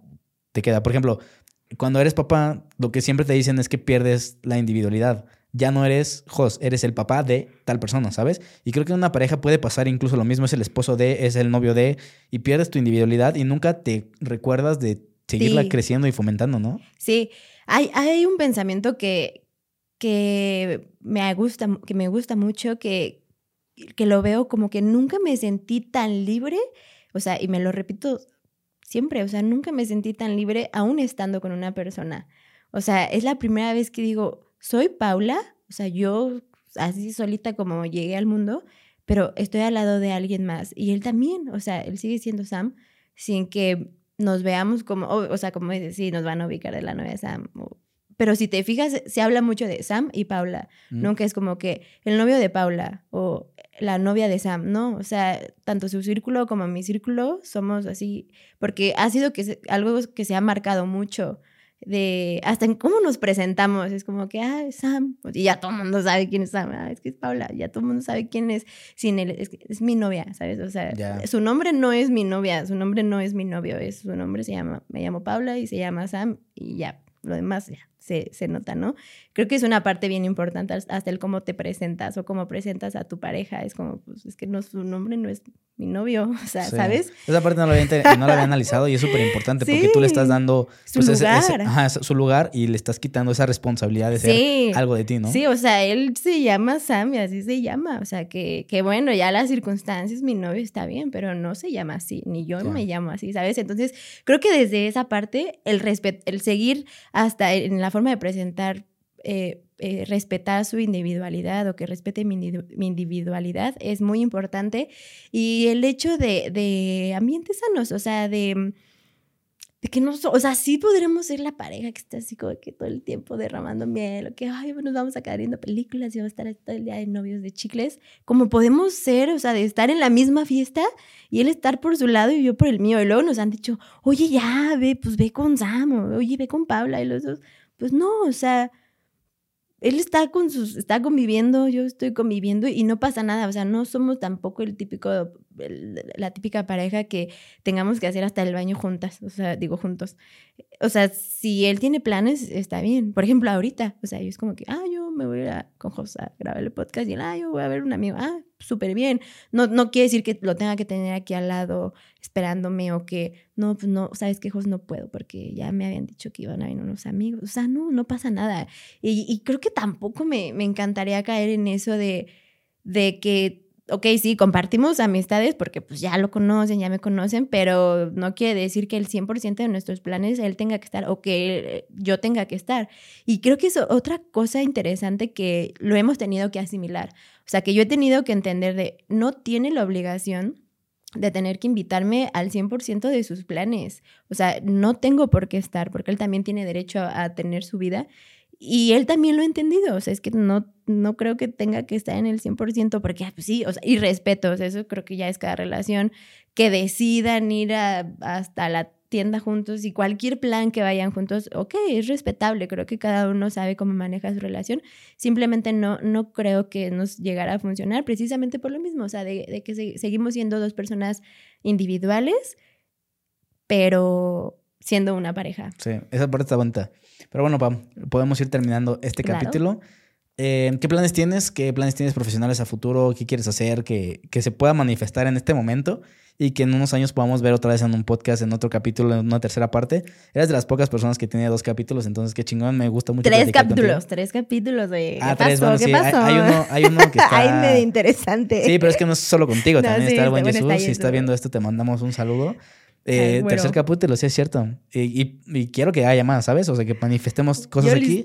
te queda? Por ejemplo, cuando eres papá, lo que siempre te dicen es que pierdes la individualidad ya no eres Jos, eres el papá de tal persona, ¿sabes? Y creo que en una pareja puede pasar incluso lo mismo, es el esposo de, es el novio de, y pierdes tu individualidad y nunca te recuerdas de seguirla creciendo y fomentando, ¿no? Sí, hay, hay un pensamiento que, que, me gusta, que me gusta mucho, que, que lo veo como que nunca me sentí tan libre, o sea, y me lo repito siempre, o sea, nunca me sentí tan libre aún estando con una persona. O sea, es la primera vez que digo, soy Paula, o sea, yo así solita como llegué al mundo, pero estoy al lado de alguien más y él también, o sea, él sigue siendo Sam sin que nos veamos como, o, sea, como dices, sí, nos van a ubicar de la novia Sam. pero si te fijas, se habla mucho de Sam y Paula, mm. nunca es como que el novio de Paula o la novia de Sam, ¿no? O sea, tanto su círculo como mi círculo somos así, porque ha sido que algo que se ha marcado mucho de hasta en cómo nos presentamos. Es como que, ah, Sam, y ya todo el mundo sabe quién es Sam, ah, es que es Paula, ya todo el mundo sabe quién es, sin él, es, es mi novia, ¿sabes? O sea, su nombre no es mi novia, su nombre no es mi novio, es, su nombre se llama, me llamo Paula y se llama Sam y ya. lo demás ya se, se, nota, ¿no? Creo que es una parte bien importante hasta el cómo te presentas o cómo presentas a tu pareja. Es como, pues es que no, su nombre no es mi novio, o sea, ¿sabes? Esa parte no la había, no la había analizado y es súper importante porque tú le estás dando su, pues, lugar. ajá, su lugar y le estás quitando esa responsabilidad de ser algo de ti, ¿no? Sí, o sea, él se llama Sam y así se llama. O sea, que, que bueno, ya las circunstancias, mi novio está bien, pero no se llama así, ni yo me llamo así, ¿sabes? Entonces, creo que desde esa parte, el, el seguir hasta en la forma de presentar, eh, eh, respetar su individualidad o que respete mi, individualidad es muy importante. Y el hecho de, de ambientes sanos, o sea, de, de que no, o sea, sí podremos ser la pareja que está así como que todo el tiempo derramando miel, o que, ay, nos vamos a quedar viendo películas y vamos a estar todo el día de novios de chicles, como podemos ser, o sea, de estar en la misma fiesta y él estar por su lado y yo por el mío. Y luego nos han dicho, oye, ya, ve, pues ve con Sam, oye, ve con Paula y los dos pues no, o sea, él está con sus, está conviviendo, yo estoy conviviendo y no pasa nada, o sea, no somos tampoco el típico, la típica pareja que tengamos que hacer hasta el baño juntas, o sea, digo juntos. O sea, si él tiene planes, está bien. Por ejemplo, ahorita, o sea, yo es como que, ah, yo me voy a ir con José a grabar el podcast y él, ah, yo voy a ver un amigo, ah, súper bien. No, no quiere decir que lo tenga que tener aquí al lado esperándome o que, no, pues no, sabes que Jos no puedo porque ya me habían dicho que iban a venir unos amigos. O sea, no, no pasa nada. Y, y creo que tampoco me, me encantaría caer en eso de, de que ok, sí, compartimos amistades porque pues ya lo conocen, ya me conocen, pero no quiere decir que el 100% de nuestros planes él tenga que estar o que yo tenga que estar. Y creo que es otra cosa interesante que lo hemos tenido que asimilar. O sea, que yo he tenido que entender de no tiene la obligación de tener que invitarme al 100% de sus planes. O sea, no tengo por qué estar porque él también tiene derecho a tener su vida y él también lo ha entendido, o sea, es que no, no creo que tenga que estar en el 100% porque ah, pues sí, o sea, y respeto, eso creo que ya es cada relación, que decidan ir hasta la tienda juntos y cualquier plan que vayan juntos, ok, es respetable, creo que cada uno sabe cómo maneja su relación, simplemente no, no creo que nos llegara a funcionar precisamente por lo mismo, o sea, de, de que seguimos siendo dos personas individuales, pero siendo una pareja. Sí, esa parte está bonita. Pero bueno, Pam, podemos ir terminando este capítulo. Eh, ¿Qué planes tienes? ¿Qué planes tienes profesionales a futuro? ¿Qué quieres hacer? Que, que se pueda manifestar en este momento y que en unos años podamos ver otra vez en un podcast, en otro capítulo, en una tercera parte. Eres de las pocas personas que tiene dos capítulos, entonces qué chingón, me gusta mucho. Tres capítulos, tres capítulos de... Ah, ¿Qué pasó? ¿Qué pasó? Hay, uno, hay uno que está... Ay, medio interesante. Sí, pero es que no es solo contigo, también está el buen Jesús. Si está viendo esto, te mandamos un saludo. Eh, Tercer capítulo, sí es cierto. Y, quiero que haya más, ¿sabes? O sea, que manifestemos cosas aquí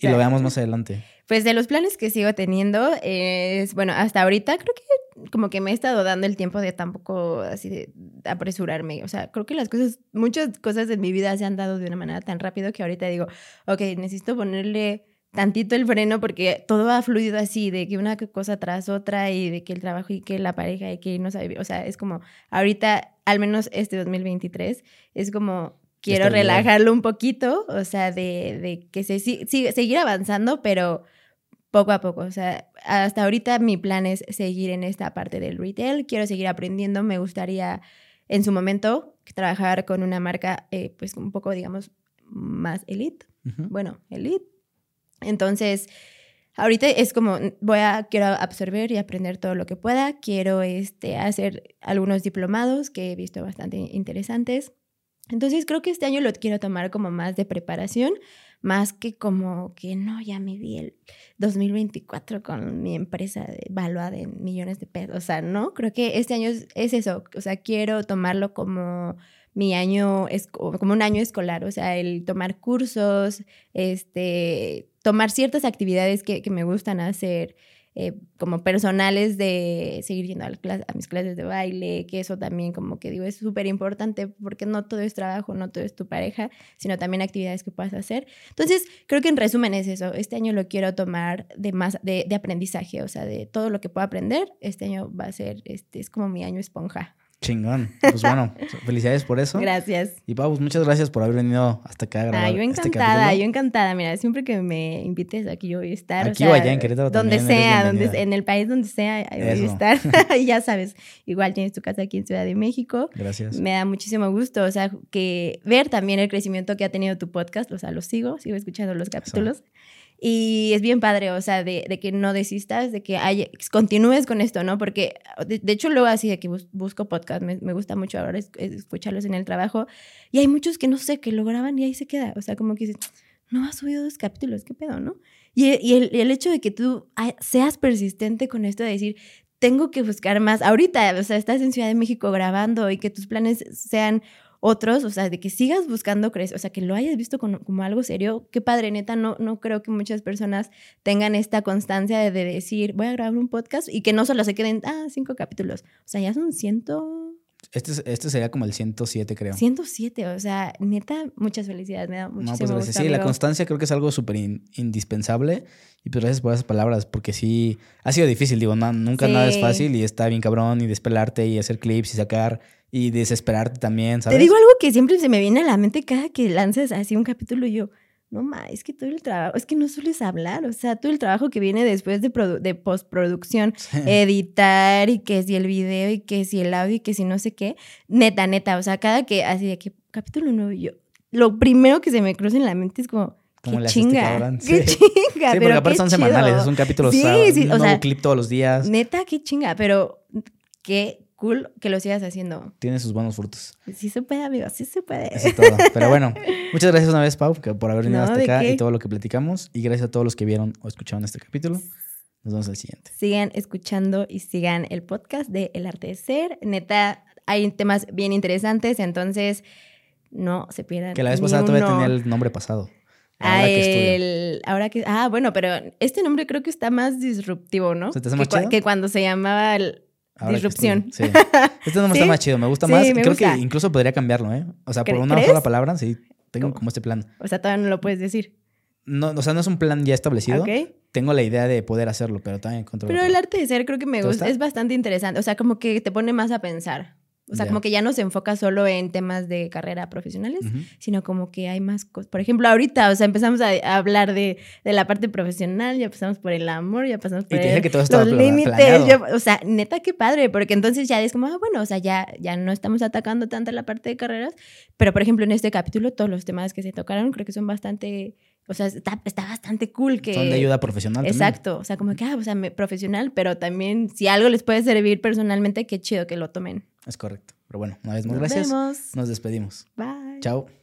y lo veamos más adelante. Pues de los planes que sigo teniendo, es, bueno, hasta ahorita creo que como que me he estado dando el tiempo de tampoco así de apresurarme. O sea, creo que las cosas, muchas cosas en mi vida se han dado de una manera tan rápido que ahorita digo, ok, necesito ponerle tantito el freno porque todo ha fluido así, de que una cosa tras otra y de que el trabajo y que la pareja y que no sabe, o sea, es como ahorita, al menos este 2023, es como quiero relajarlo un poquito, o sea, de, de que se sigue, seguir avanzando, pero poco a poco, o sea, hasta ahorita mi plan es seguir en esta parte del retail, quiero seguir aprendiendo, me gustaría en su momento trabajar con una marca eh, pues un poco, digamos, más elite, bueno, elite, entonces, ahorita es como, voy a, quiero absorber y aprender todo lo que pueda. Quiero este, hacer algunos diplomados que he visto bastante interesantes. Entonces, creo que este año lo quiero tomar como más de preparación, más que como que no, ya me di el 2024 con mi empresa evaluada en millones de pesos. O sea, no, creo que este año es, es eso. O sea, quiero tomarlo como mi año, como un año escolar, o sea, el tomar cursos, este, tomar ciertas actividades que, que me gustan hacer, eh, como personales de seguir yendo a, a, mis clases de baile, que eso también como que digo es súper importante porque no todo es trabajo, no todo es tu pareja, sino también actividades que puedas hacer. Entonces, creo que en resumen es eso, este año lo quiero tomar de más, de, de aprendizaje, o sea, de todo lo que puedo aprender, este año va a ser, este, es como mi año esponja. Chingón. Pues bueno, felicidades por eso. Gracias. Y Pau, pues muchas gracias por haber venido hasta acá a grabar. Ah, yo este encantada, yo encantada. Mira, siempre que me invites aquí yo voy a estar. Aquí o allá en Querétaro Donde también sea, donde, en el país donde sea, voy a estar. ya sabes, igual tienes tu casa aquí en Ciudad de México. Gracias. Me da muchísimo gusto, o sea, que ver también el crecimiento que ha tenido tu podcast, o sea, lo sigo, sigo escuchando los capítulos. Y es bien padre, o sea, de, de que no desistas, de que hay- continúes con esto, ¿no? Porque, de, de hecho, luego así de que bus- busco podcast, me, me gusta mucho ahora es- es escucharlos en el trabajo. Y hay muchos que no sé, que lo graban y ahí se queda. O sea, como que dices, no has subido dos capítulos, ¿qué pedo, no? Y, y el, y el hecho de que tú seas persistente con esto de decir, tengo que buscar más. Ahorita, o sea, estás en Ciudad de México grabando y que tus planes sean otros, o sea, de que sigas buscando crecer, o sea, que lo hayas visto como, algo serio. Qué padre, neta, no, no creo que muchas personas tengan esta constancia de, de decir, voy a grabar un podcast y que no solo se queden, ah, cinco capítulos. O sea, ya son ciento, Este, es- este sería como el 107, creo. 107, o sea, neta, muchas felicidades, me da No, muchísimo pues gracias. gusto, Sí, la constancia creo que es algo súper in- indispensable. Y pues gracias por esas palabras, porque sí, ha sido difícil, digo, no, nunca nada es Sí. fácil y está bien cabrón y despelarte y hacer clips y sacar y desesperarte también, ¿sabes? Te digo algo que siempre se me viene a la mente cada que lances así un capítulo y yo, no ma, es que todo el trabajo, es que no sueles hablar, o sea, todo el trabajo que viene después de, de postproducción, editar y que si el video y que si el audio y que si no sé qué, neta, neta, o sea, cada que así de que capítulo nuevo y yo, lo primero que se me cruza en la mente es como, ¿Cómo qué este chinga, cabrón? qué Sí. chinga, Sí, pero porque aparte qué son chido. semanales, es un capítulo, Sí, o sea, sí, un o nuevo sea, clip todos los días. Neta, qué chinga, pero qué cool que lo sigas haciendo. Tiene sus buenos frutos. Sí se puede, amigo, sí se puede. Eso es todo. Pero bueno, muchas gracias una vez, Pau, por haber venido No, hasta ¿de acá qué? y todo lo que platicamos. Y gracias a todos los que vieron o escucharon este capítulo. Nos vemos el siguiente. sigan escuchando y sigan el podcast de El Arte de Ser. Neta, hay temas bien interesantes, entonces no se pierdan. Que la vez pasada todavía tenía el nombre pasado. Ah, Ahora que estudio. ahora que ah, bueno, pero este nombre creo que está más disruptivo, ¿no? ¿Se te hace que, más chido? que cuando se llamaba el- Ahora disrupción. Sí. Este nombre ¿Sí? está más chido, me gusta Sí, más. me Creo gusta. que incluso podría cambiarlo, ¿eh? O sea, por ¿Cre- una crees? sola palabra, sí. Tengo ¿Cómo? como este plan. o sea, todavía no lo puedes decir. No, o sea, no es un plan ya establecido. ¿Ok? Tengo la idea de poder hacerlo, pero también encuentro. Pero el arte de ser creo que me ¿Te gusta, gusta? es bastante interesante, o sea, como que te pone más a pensar. O sea, como que ya no se enfoca solo en temas de carrera profesionales, sino como que hay más cosas. Por ejemplo, ahorita, o sea, empezamos a, a hablar de, de la parte profesional, ya pasamos por el amor, ya pasamos por dije el- que todo los límites. ya- o sea, neta, qué padre, porque entonces ya es como, ah, bueno, o sea, ya, ya no estamos atacando tanto la parte de carreras, pero por ejemplo, en este capítulo, todos los temas que se tocaron creo que son bastante, o sea, está, está bastante cool que... Son de ayuda profesional también. Exacto, o sea, como que, ah, o sea, me- profesional, pero también si algo les puede servir personalmente, qué chido que lo tomen. Es correcto. Pero bueno, una vez más, Nos gracias. vemos. Nos despedimos. Bye. Chao.